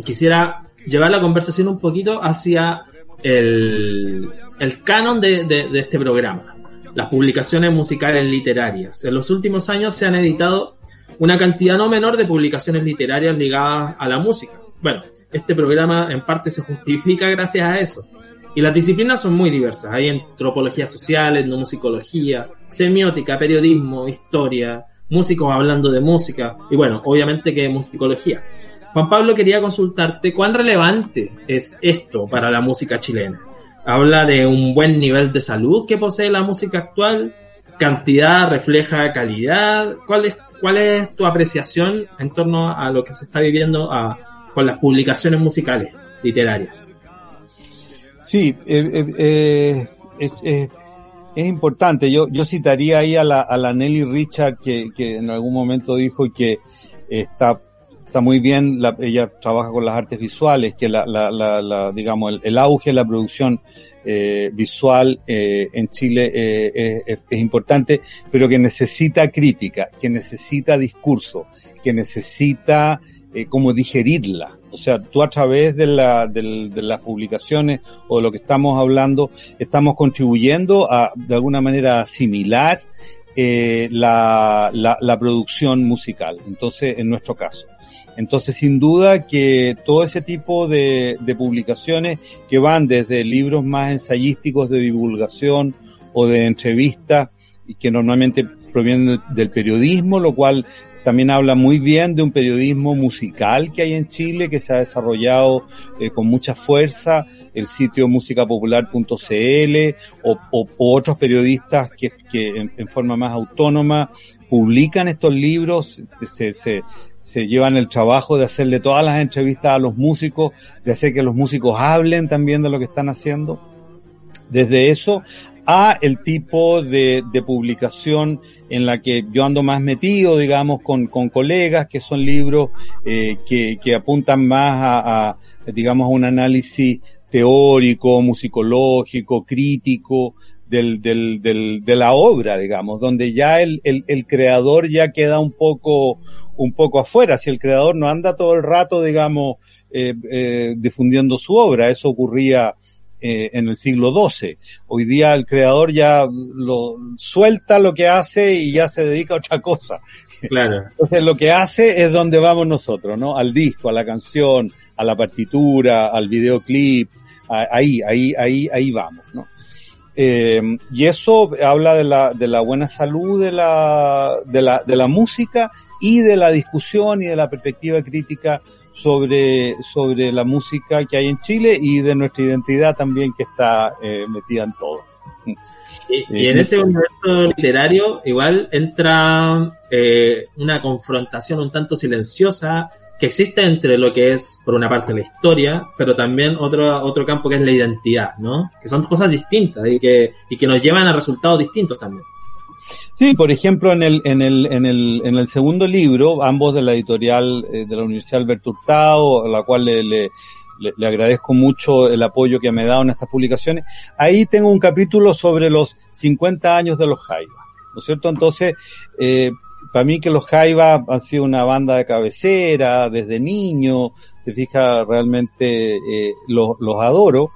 Quisiera llevar la conversación un poquito hacia el, el canon de, de, de este programa, las publicaciones musicales literarias. En los últimos años se han editado una cantidad no menor de publicaciones literarias ligadas a la música. Bueno, este programa en parte se justifica gracias a eso. Y las disciplinas son muy diversas. Hay antropología social, etnomusicología, semiótica, periodismo, historia, músicos hablando de música y bueno, obviamente que musicología. Juan Pablo quería consultarte cuán relevante es esto para la música chilena. Habla de un buen nivel de salud que posee la música actual, cantidad refleja calidad. ¿Cuál es, cuál es tu apreciación en torno a lo que se está viviendo a, con las publicaciones musicales literarias. Sí, eh, eh, eh, es importante. Yo, yo citaría ahí a la, a la Nelly Richard que, que en algún momento dijo que está está muy bien, la, ella trabaja con las artes visuales, que la, la, la digamos, el, auge de la producción eh, visual eh, en Chile eh, es, importante, pero que necesita crítica, que necesita discurso, que necesita eh, como digerirla. O sea, tú a través de, la, de, las publicaciones o lo que estamos hablando, estamos contribuyendo a, de alguna manera, asimilar eh, la, la, la producción musical. Entonces, en nuestro caso. Entonces, sin duda que todo ese tipo de, de, publicaciones que van desde libros más ensayísticos de divulgación o de entrevistas que normalmente provienen del periodismo, lo cual también habla muy bien de un periodismo musical que hay en Chile, que se ha desarrollado eh, con mucha fuerza, el sitio musicapopular.cl o, o, otros periodistas que, en, forma más autónoma publican estos libros, se llevan el trabajo de hacerle todas las entrevistas a los músicos, de hacer que los músicos hablen también de lo que están haciendo. Desde eso a el tipo de, de, publicación en la que yo ando más metido, digamos, con, con colegas, que son libros eh, que, que, apuntan más a, a, digamos, a un análisis teórico, musicológico, crítico, del, del, del, de la obra, digamos, donde ya el, el, el, creador ya queda un poco, un poco afuera. Si el creador no anda todo el rato, digamos, eh, eh, difundiendo su obra, eso ocurría eh, en el siglo XII. Hoy día el creador ya lo suelta lo que hace y ya se dedica a otra cosa. Claro. Entonces lo que hace es donde vamos nosotros, ¿no? Al disco, a la canción, a la partitura, al videoclip, a, ahí, ahí, ahí, ahí vamos, ¿no? Eh, y eso habla de la, de la buena salud de la, de la, de la música y de la discusión y de la perspectiva crítica sobre, sobre la música que hay en Chile y de nuestra identidad también que está eh, metida en todo. Y, y, en ese universo literario igual entra eh, una confrontación un tanto silenciosa que existe entre lo que es, por una parte, la historia, pero también otro, otro campo que es la identidad, ¿no? Que son cosas distintas y que, y que nos llevan a resultados distintos también. Sí, por ejemplo, en el, en el, en el, en el segundo libro, ambos de la editorial eh, de la Universidad Alberto Hurtado, a la cual le, le, le, agradezco mucho el apoyo que me ha dado en estas publicaciones, ahí tengo un capítulo sobre los 50 años de los Jaivas, ¿no es cierto? Entonces, eh, para mí que los Jaivas han sido una banda de cabecera desde niño, te fijas, realmente eh, los, los adoro,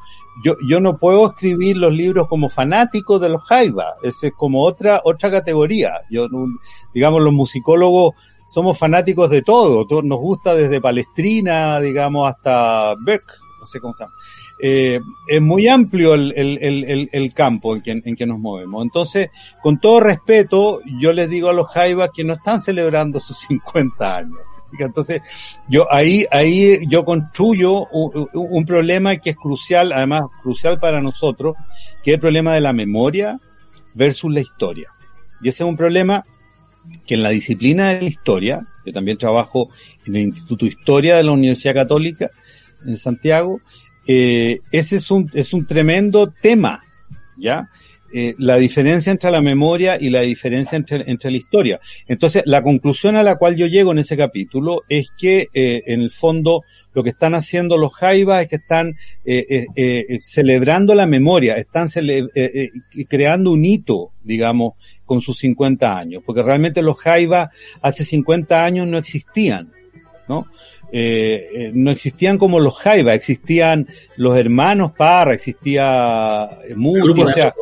yo, yo no puedo escribir los libros como fanático de los Jaivas, es como otra, otra categoría. Yo, digamos, los musicólogos somos fanáticos de todo, todo nos gusta desde Palestrina, digamos, hasta Beck, no sé cómo se llama. Eh, es muy amplio el, el, el, el campo en que, en que, nos movemos. Entonces, con todo respeto, yo les digo a los Jaivas que no están celebrando sus 50 años. Entonces, yo ahí, ahí yo construyo un, problema que es crucial, además crucial para nosotros, que es el problema de la memoria versus la historia. Y ese es un problema que en la disciplina de la historia, yo también trabajo en el Instituto de Historia de la Universidad Católica en Santiago, eh, ese es un, es un tremendo tema, ¿ya? Eh, la diferencia entre la memoria y la diferencia entre, entre, la historia. Entonces, la conclusión a la cual yo llego en ese capítulo es que, eh, en el fondo, lo que están haciendo los jaivas es que están eh, eh, celebrando la memoria, están creando un hito, digamos, con sus 50 años, porque realmente los jaivas hace 50 años no existían, ¿no? no existían como los jaivas, existían los hermanos Parra, existía Muti, o sea,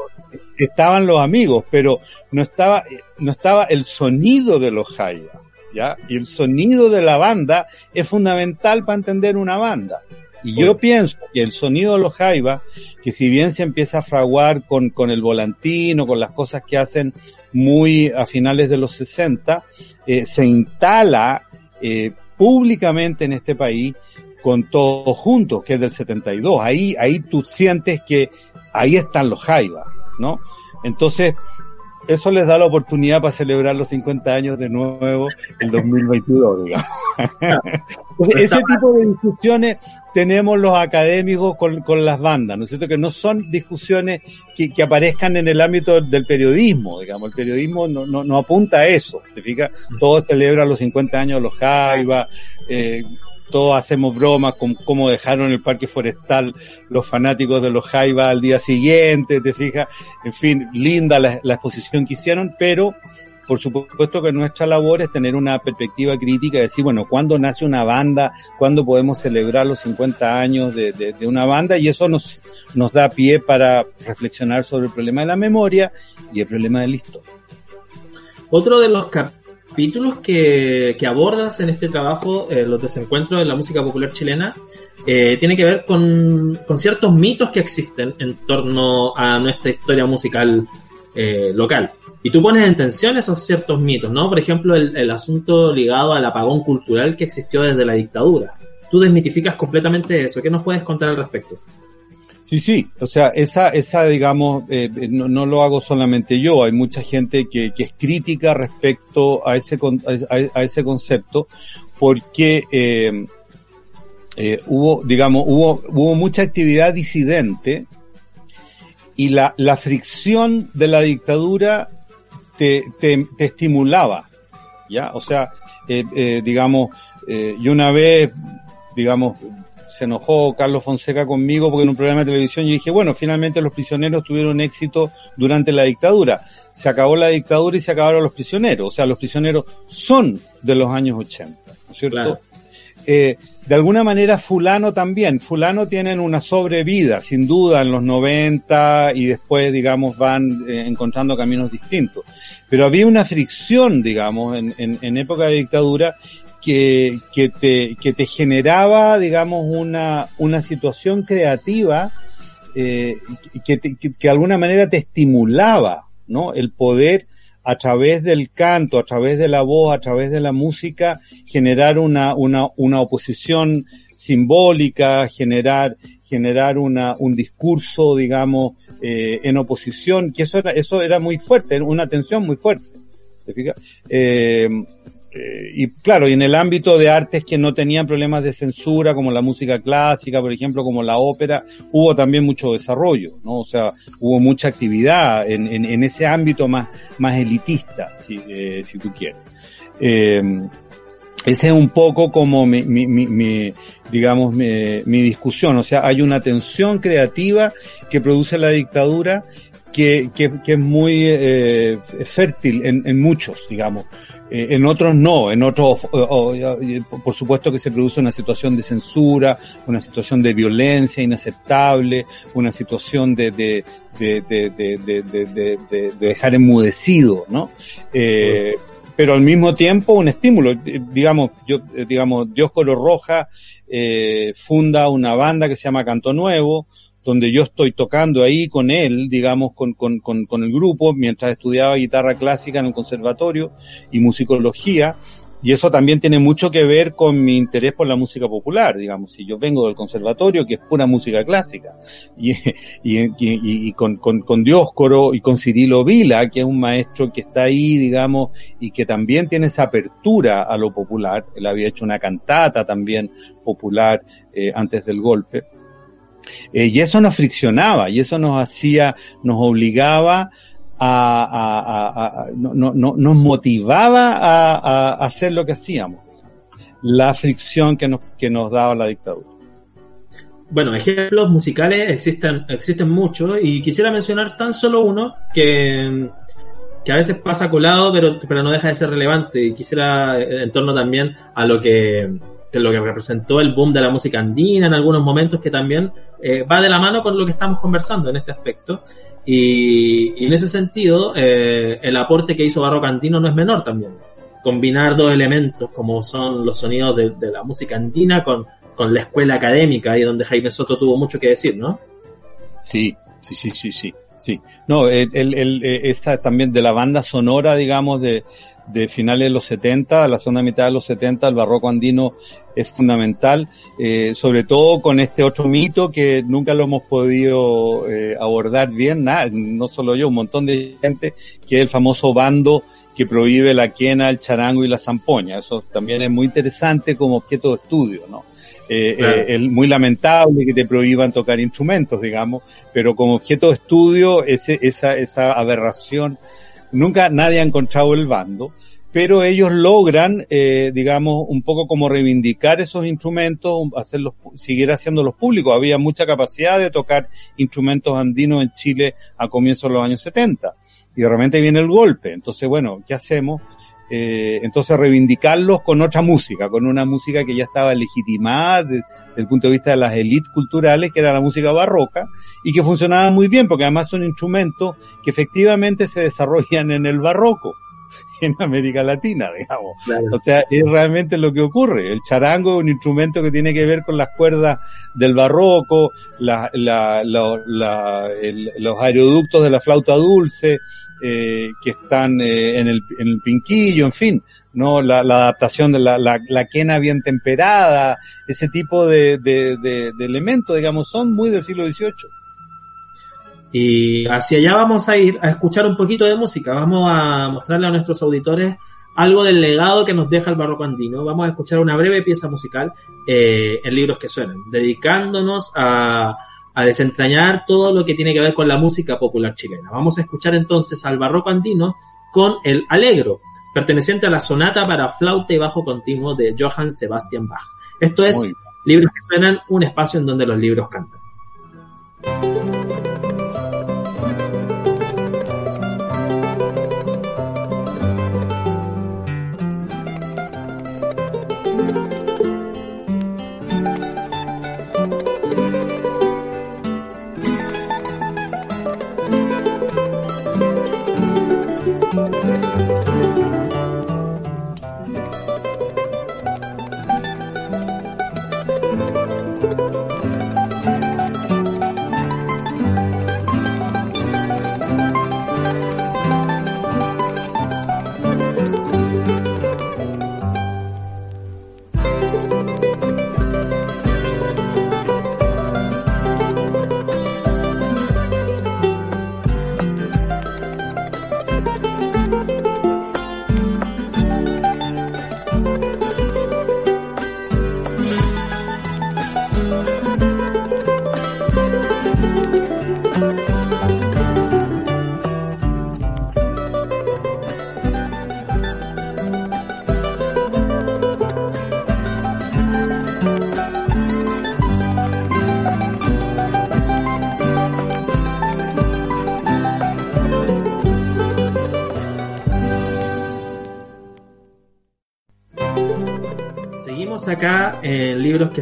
estaban los amigos, pero no estaba, no estaba el sonido de los jaivas, ¿ya? Y el sonido de la banda es fundamental para entender una banda. Y yo pienso que el sonido de los jaivas, que si bien se empieza a fraguar con, con el volantino, con las cosas que hacen muy a finales de los 60, eh, se instala eh, públicamente en este país con todos juntos, que es del 72. Ahí, ahí tú sientes que ahí están los jaivas. ¿No? Entonces, eso les da la oportunidad para celebrar los 50 años de nuevo en 2022, digamos. ese tipo de discusiones tenemos los académicos con, con, las bandas, ¿no es cierto? Que no son discusiones que, que aparezcan en el ámbito del periodismo, digamos. El periodismo no, no, no apunta a eso, ¿te fijas? Todos celebran los 50 años de los Jaiba, eh, todos hacemos bromas con cómo dejaron el parque forestal los fanáticos de los Jaiba al día siguiente, te fijas, en fin, linda la, exposición que hicieron, pero por supuesto que nuestra labor es tener una perspectiva crítica, decir, bueno, ¿cuándo nace una banda? ¿Cuándo podemos celebrar los 50 años de, de, una banda? Y eso nos, nos da pie para reflexionar sobre el problema de la memoria y el problema del listo. Otro de los capítulos que, que abordas en este trabajo, eh, los desencuentros de la música popular chilena, eh, tiene que ver con, con, ciertos mitos que existen en torno a nuestra historia musical eh, local. Y tú pones en tensión esos ciertos mitos, ¿no? Por ejemplo, el, el asunto ligado al apagón cultural que existió desde la dictadura. Tú desmitificas completamente eso. ¿Qué nos puedes contar al respecto? Sí, sí, o sea, esa, esa digamos, eh, no, lo hago solamente yo, hay mucha gente que, que es crítica respecto a ese, a, ese concepto, porque eh, eh, hubo, digamos, hubo, hubo mucha actividad disidente y la, la fricción de la dictadura te, te, te estimulaba, ¿ya? O sea, eh, eh, digamos, eh, yo una vez, digamos, se enojó Carlos Fonseca conmigo porque en un programa de televisión yo dije, bueno, finalmente los prisioneros tuvieron éxito durante la dictadura. Se acabó la dictadura y se acabaron los prisioneros. O sea, los prisioneros son de los años 80, ¿no es cierto? Eh, de alguna manera fulano también, fulano tienen una sobrevida, sin duda, en los 90 y después, digamos, van eh, encontrando caminos distintos. Pero había una fricción, digamos, en, en, en época de dictadura que, que, te, que te generaba, digamos, una, una situación creativa eh, que, que, que, de alguna manera te estimulaba, ¿no? El poder a través del canto, a través de la voz, a través de la música, generar una, una, una oposición simbólica, generar, generar una, un discurso, digamos, eh, en oposición, que eso era, eso era muy fuerte, una tensión muy fuerte. ¿Te? Eh, eh, y claro, y en el ámbito de artes que no tenían problemas de censura, como la música clásica, por ejemplo, como la ópera, hubo también mucho desarrollo, ¿no? O sea, hubo mucha actividad en, en, ese ámbito más, más elitista, si, eh, si tú quieres. Eh, ese es un poco como mi, mi, mi, digamos, mi, discusión. O sea, hay una tensión creativa que produce la dictadura que, que, es muy eh, fértil en, en muchos, digamos. Eh, en otros no, en otros, por supuesto que se produce una situación de censura, una situación de violencia inaceptable, una situación de, de dejar enmudecido, ¿no? Eh, pero al mismo tiempo un estímulo, digamos, yo, digamos, Dioscoro Roja eh, funda una banda que se llama Canto Nuevo, donde yo estoy tocando ahí con él, digamos, con, con, con, con, el grupo, mientras estudiaba guitarra clásica en el conservatorio y musicología. Y eso también tiene mucho que ver con mi interés por la música popular, digamos. Si yo vengo del conservatorio, que es pura música clásica, y, y, con, con Dioscoro y con Cirilo Vila, que es un maestro que está ahí, digamos, y que también tiene esa apertura a lo popular. Él había hecho una cantata también popular eh, antes del golpe eh, y eso nos friccionaba y eso nos hacía, nos obligaba a, no, no, nos motivaba a, hacer lo que hacíamos. la fricción que nos, que nos daba la dictadura. Bueno, ejemplos musicales existen, existen muchos y quisiera mencionar tan solo uno que, que a veces pasa colado pero, pero no deja de ser relevante y quisiera eh, en torno también a lo que, lo que representó el boom de la música andina en algunos momentos que también eh, va de la mano con lo que estamos conversando en este aspecto y, en ese sentido eh, el aporte que hizo Barroco Andino no es menor también combinar dos elementos como son los sonidos de, la música andina con con la escuela académica, ahí donde Jaime Soto tuvo mucho que decir, ¿no? Sí, sí, sí, sí, sí. Sí, no, el, el, eh, esta también de la banda sonora, digamos, de, de finales de los 70, la segunda mitad de los 70, el barroco andino es fundamental, eh, sobre todo con este otro mito que nunca lo hemos podido eh, abordar bien, nada, no solo yo, un montón de gente, que es el famoso bando que prohíbe la quena, el charango y la zampoña. Eso también es muy interesante como objeto de estudio, ¿no? Eh, eh, es muy lamentable que te prohíban tocar instrumentos, digamos, pero como objeto de estudio, ese, esa, esa aberración, nunca nadie ha encontrado el bando, pero ellos logran, eh, digamos, un poco como reivindicar esos instrumentos, hacerlos, seguir haciéndolos públicos. Había mucha capacidad de tocar instrumentos andinos en Chile a comienzos de los años 70. Y de repente viene el golpe. Entonces, bueno, ¿qué hacemos? Eh, entonces reivindicarlos con otra música, con una música que ya estaba legitimada desde el punto de vista de las élites culturales, que era la música barroca, y que funcionaba muy bien, porque además son instrumentos que efectivamente se desarrollan en el barroco, en América Latina, digamos. O sea, es realmente lo que ocurre. El charango es un instrumento que tiene que ver con las cuerdas del barroco, la, la, los aeroductos de la flauta dulce, eh, que están eh, en, el, en el pinquillo, en fin, no la, adaptación de la, la, quena bien temperada, ese tipo de, de, de, de, elementos, digamos, son muy del siglo XVIII. Y hacia allá vamos a ir a escuchar un poquito de música, vamos a mostrarle a nuestros auditores algo del legado que nos deja el barroco andino. Vamos a escuchar una breve pieza musical eh, en libros que suenan, dedicándonos a a desentrañar todo lo que tiene que ver con la música popular chilena. Vamos a escuchar entonces al barroco andino con el Alegro, perteneciente a la sonata para flauta y bajo continuo de Johann Sebastian Bach. Esto es Libros que suenan, un espacio en donde los libros cantan.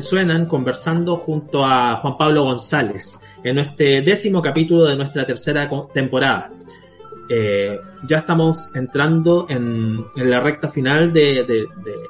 Suenan conversando junto a Juan Pablo González en este décimo capítulo de nuestra tercera temporada. Eh, ya estamos entrando en, la recta final de,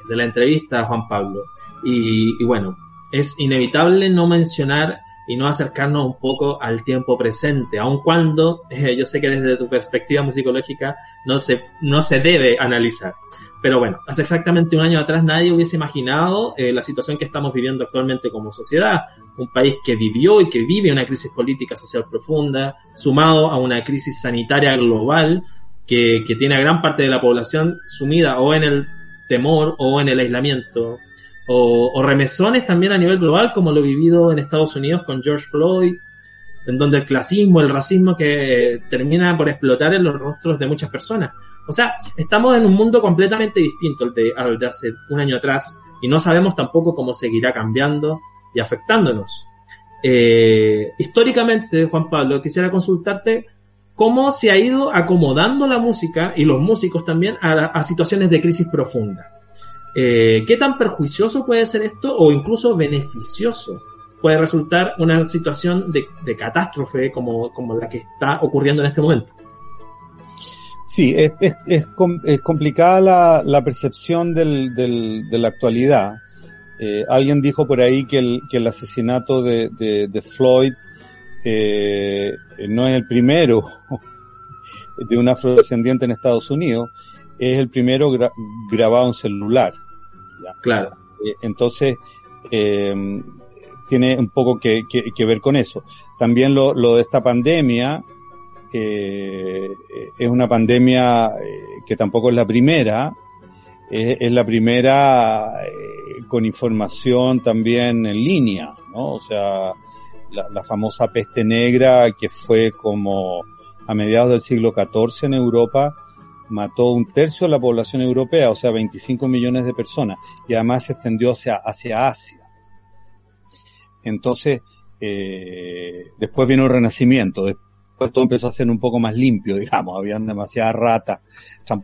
la entrevista, Juan Pablo. Y, bueno, es inevitable no mencionar y no acercarnos un poco al tiempo presente, aun cuando yo sé que desde tu perspectiva musicológica no se, no se debe analizar. Pero bueno, hace exactamente un año atrás nadie hubiese imaginado eh, la situación que estamos viviendo actualmente como sociedad. Un país que vivió y que vive una crisis política social profunda, sumado a una crisis sanitaria global que, tiene a gran parte de la población sumida o en el temor o en el aislamiento. O, o remesones también a nivel global como lo vivido en Estados Unidos con George Floyd, en donde el clasismo, el racismo que termina por explotar en los rostros de muchas personas. O sea, estamos en un mundo completamente distinto al de, hace un año atrás, y no sabemos tampoco cómo seguirá cambiando y afectándonos. Eh, históricamente, Juan Pablo, quisiera consultarte cómo se ha ido acomodando la música y los músicos también a, situaciones de crisis profunda. Eh, ¿Qué tan perjuicioso puede ser esto o incluso beneficioso puede resultar una situación de, catástrofe como, la que está ocurriendo en este momento? Sí, es, es, complicada la, percepción del, de la actualidad. Eh, alguien dijo por ahí que el, que el asesinato de, de Floyd eh, no es el primero de un afrodescendiente en Estados Unidos, es el primero grabado en celular. Claro. Eh, entonces, eh, tiene un poco que, que, ver con eso. También lo, lo de esta pandemia, eh, es una pandemia que tampoco es la primera, es, la primera con información también en línea, ¿no? O sea, la, famosa peste negra que fue como a mediados del siglo XIV en Europa, mató un tercio de la población europea, o sea, 25 millones de personas, y además se extendió hacia, hacia Asia. Entonces, eh, después vino el Renacimiento, después todo empezó a ser un poco más limpio, digamos, habían demasiadas ratas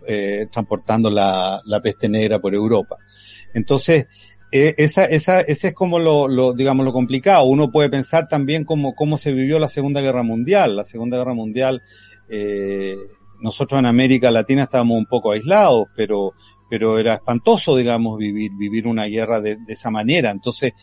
eh, transportando la, la peste negra por Europa. Entonces, eh, esa, esa, ese es como lo, lo, digamos, lo complicado. Uno puede pensar también cómo, cómo se vivió la Segunda Guerra Mundial. La Segunda Guerra Mundial, eh, nosotros en América Latina estábamos un poco aislados, pero, pero era espantoso, digamos, vivir, vivir una guerra de, de esa manera. Entonces,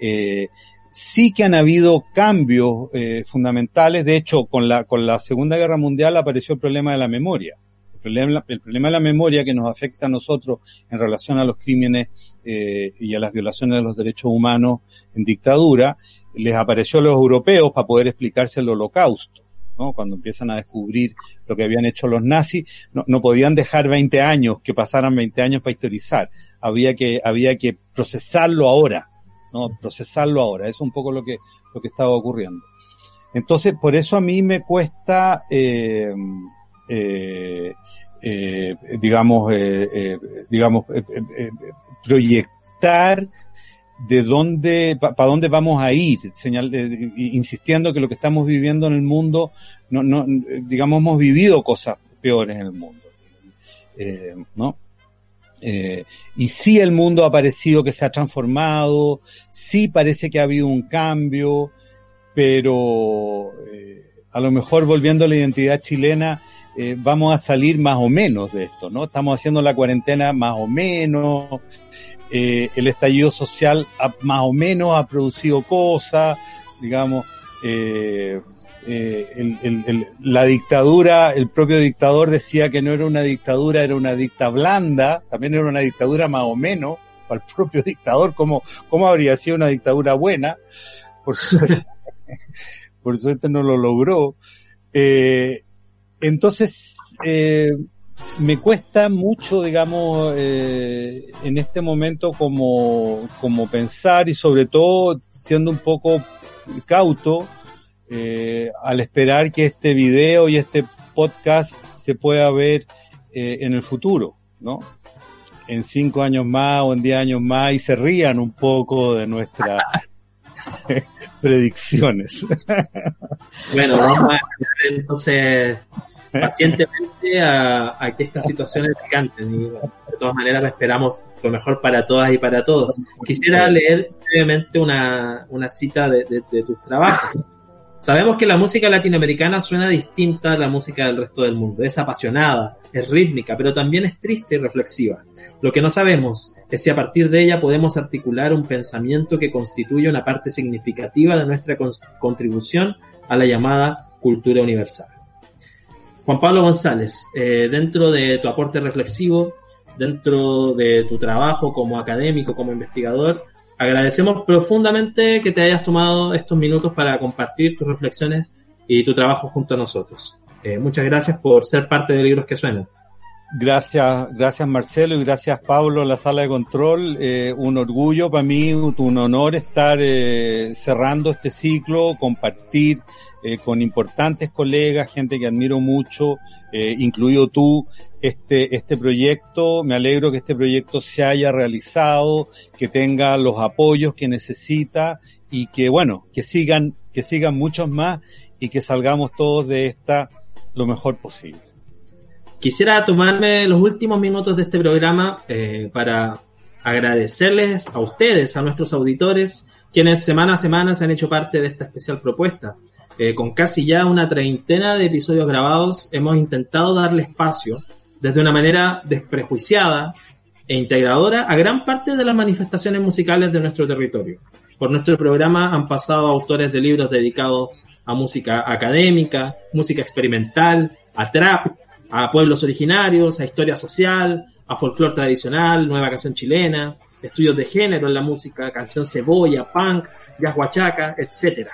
eh, sí que han habido cambios eh, fundamentales. De hecho, con la, con la Segunda Guerra Mundial apareció el problema de la memoria. El problema, el problema de la memoria que nos afecta a nosotros en relación a los crímenes eh, y a las violaciones de los derechos humanos en dictadura, les apareció a los europeos para poder explicarse el holocausto. ¿no? Cuando empiezan a descubrir lo que habían hecho los nazis, no, no podían dejar 20 años, que pasaran 20 años para historizar. Había que, había que procesarlo ahora, ¿no? Procesarlo ahora. Es un poco lo que, lo que estaba ocurriendo. Entonces, por eso a mí me cuesta, eh, eh, eh, digamos, eh, eh digamos, eh, proyectar de dónde, para dónde vamos a ir, señal, insistiendo que lo que estamos viviendo en el mundo, no, no, digamos, hemos vivido cosas peores en el mundo, ¿no? Y sí el mundo ha parecido que se ha transformado, sí parece que ha habido un cambio, pero a lo mejor volviendo a la identidad chilena, eh, vamos a salir más o menos de esto, ¿no? Estamos haciendo la cuarentena más o menos, eh, el estallido social más o menos ha producido cosas, digamos, eh, la dictadura, el propio dictador decía que no era una dictadura, era una dicta blanda, también era una dictadura más o menos, para el propio dictador, ¿cómo, cómo habría sido una dictadura buena? Por suerte, por suerte no lo logró. Eh, entonces, eh, me cuesta mucho, digamos, en este momento como, como pensar y sobre todo siendo un poco cauto eh, al esperar que este video y este podcast se pueda ver eh, en el futuro, ¿no? En cinco años más o en diez años más y se rían un poco de nuestras predicciones. bueno, vamos a entonces pacientemente a, que estas situaciones canten y de todas maneras esperamos lo mejor para todas y para todos. Quisiera leer brevemente una, una cita de, de, tus trabajos. Sabemos que la música latinoamericana suena distinta a la música del resto del mundo. Es apasionada, es rítmica, pero también es triste y reflexiva. Lo que no sabemos es si a partir de ella podemos articular un pensamiento que constituye una parte significativa de nuestra contribución a la llamada cultura universal. Juan Pablo González, eh, dentro de tu aporte reflexivo, dentro de tu trabajo como académico, como investigador, agradecemos profundamente que te hayas tomado estos minutos para compartir tus reflexiones y tu trabajo junto a nosotros. Eh, muchas gracias por ser parte de Libros que Suenan. Gracias, gracias Marcelo y gracias Pablo, la sala de control. Eh, un orgullo para mí, un honor estar eh, cerrando este ciclo, compartir eh, con importantes colegas, gente que admiro mucho, eh, incluido tú, este, este proyecto. Me alegro que este proyecto se haya realizado, que tenga los apoyos que necesita y que, bueno, que sigan, que sigan muchos más y que salgamos todos de esta lo mejor posible. Quisiera tomarme los últimos minutos de este programa eh, para agradecerles a ustedes, a nuestros auditores, quienes semana a semana se han hecho parte de esta especial propuesta. Eh, con casi ya una treintena de episodios grabados, hemos intentado darle espacio desde una manera desprejuiciada e integradora a gran parte de las manifestaciones musicales de nuestro territorio. Por nuestro programa han pasado autores de libros dedicados a música académica, música experimental, a trap, a pueblos originarios, a historia social, a folclore tradicional, nueva canción chilena, estudios de género en la música, canción cebolla, punk, jazz huachaca, etc.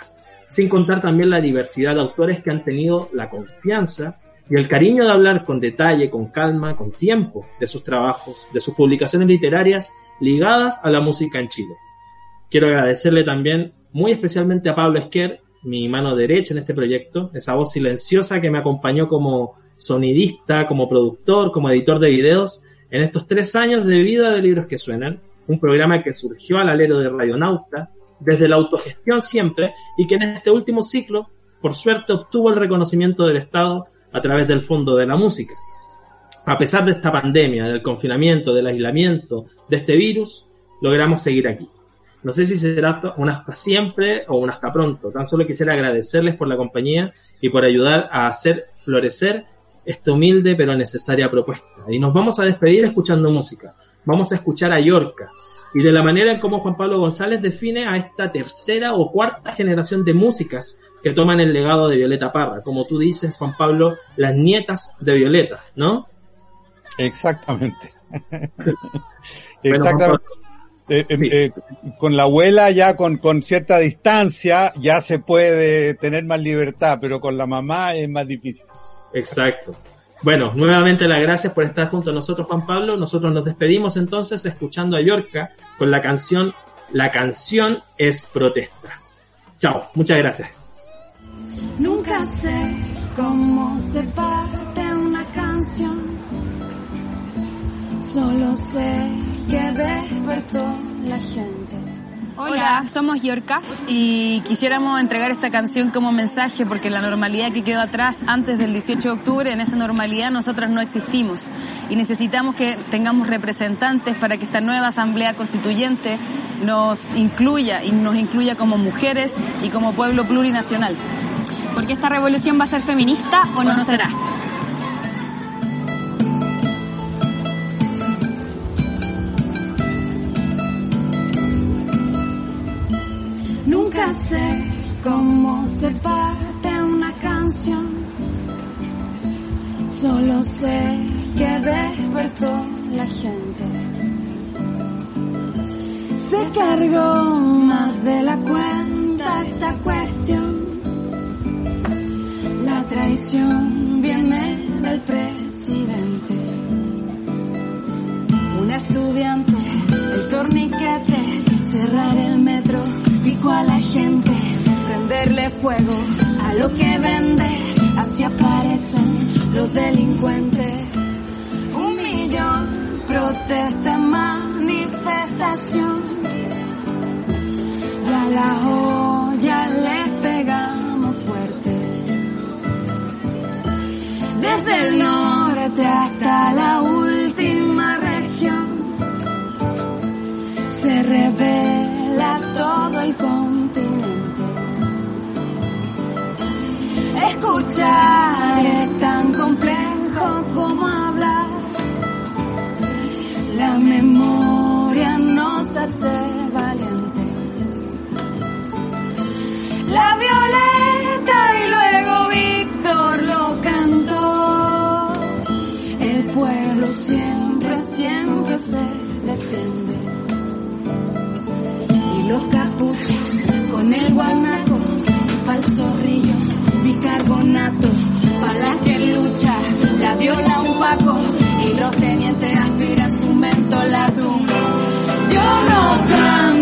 Sin contar también la diversidad de autores que han tenido la confianza y el cariño de hablar con detalle, con calma, con tiempo de sus trabajos, de sus publicaciones literarias ligadas a la música en Chile. Quiero agradecerle también muy especialmente a Pablo Esquer, mi mano derecha en este proyecto, esa voz silenciosa que me acompañó como sonidista, como productor, como editor de videos en estos tres años de vida de Libros que Suenan, un programa que surgió al alero de Radionauta, desde la autogestión siempre, y que en este último ciclo, por suerte, obtuvo el reconocimiento del Estado a través del Fondo de la Música. A pesar de esta pandemia, del confinamiento, del aislamiento, de este virus, logramos seguir aquí. No sé si será un hasta siempre o un hasta pronto. Tan solo quisiera agradecerles por la compañía y por ayudar a hacer florecer esta humilde pero necesaria propuesta. Y nos vamos a despedir escuchando música. Vamos a escuchar a Yorca. Y de la manera en cómo Juan Pablo González define a esta tercera o cuarta generación de músicas que toman el legado de Violeta Parra. Como tú dices, Juan Pablo, las nietas de Violeta, ¿no? Exactamente. Exactamente. Eh, eh, eh, con la abuela ya con, con cierta distancia ya se puede tener más libertad, pero con la mamá es más difícil. Exacto. Bueno, nuevamente las gracias por estar junto a nosotros, Juan Pablo. Nosotros nos despedimos entonces escuchando a Yorca con la canción La canción es protesta. Chao, muchas gracias. Nunca sé cómo se parte una canción. Solo sé que despertó la gente. Hola, somos Yorka y quisiéramos entregar esta canción como mensaje porque la normalidad que quedó atrás antes del 18 de octubre, en esa normalidad nosotras no existimos y necesitamos que tengamos representantes para que esta nueva asamblea constituyente nos incluya y nos incluya como mujeres y como pueblo plurinacional. Porque esta revolución va a ser feminista o no, no será. Nunca sé cómo se parte una canción. Solo sé que despertó la gente. Se cargó más de la cuenta esta cuestión. La traición viene del presidente. Un estudiante, el torniquete, cerrar el metro pico a la gente, prenderle fuego a lo que vende, así aparecen los delincuentes. Un millón, protesta, manifestación. Y a la joya les pegamos fuerte. Desde el norte hasta la Es tan complejo como hablar. La memoria nos hace valientes. La violeta y luego Víctor lo cantó. El pueblo siempre, siempre se defiende y los capuchos con el guanaco, pa'l bicarbonato para la que lucha la viola un paco y los tenientes aspiran su mentolatum. Yo no cambio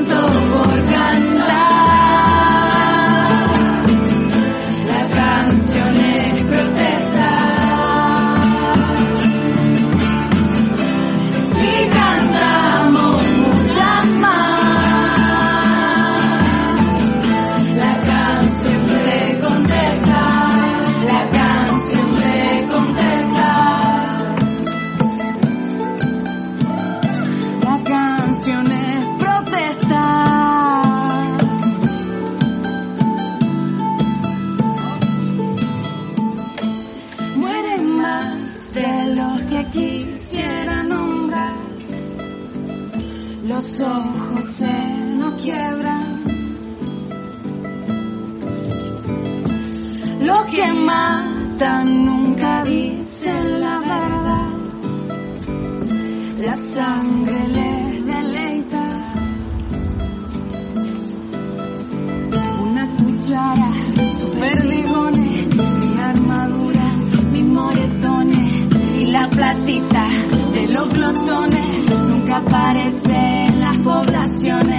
nunca dice la verdad. La sangre les deleita. Una cuchara, sus perdigones, mi armadura, mis moretones y la platita de los glotones nunca aparece en las poblaciones.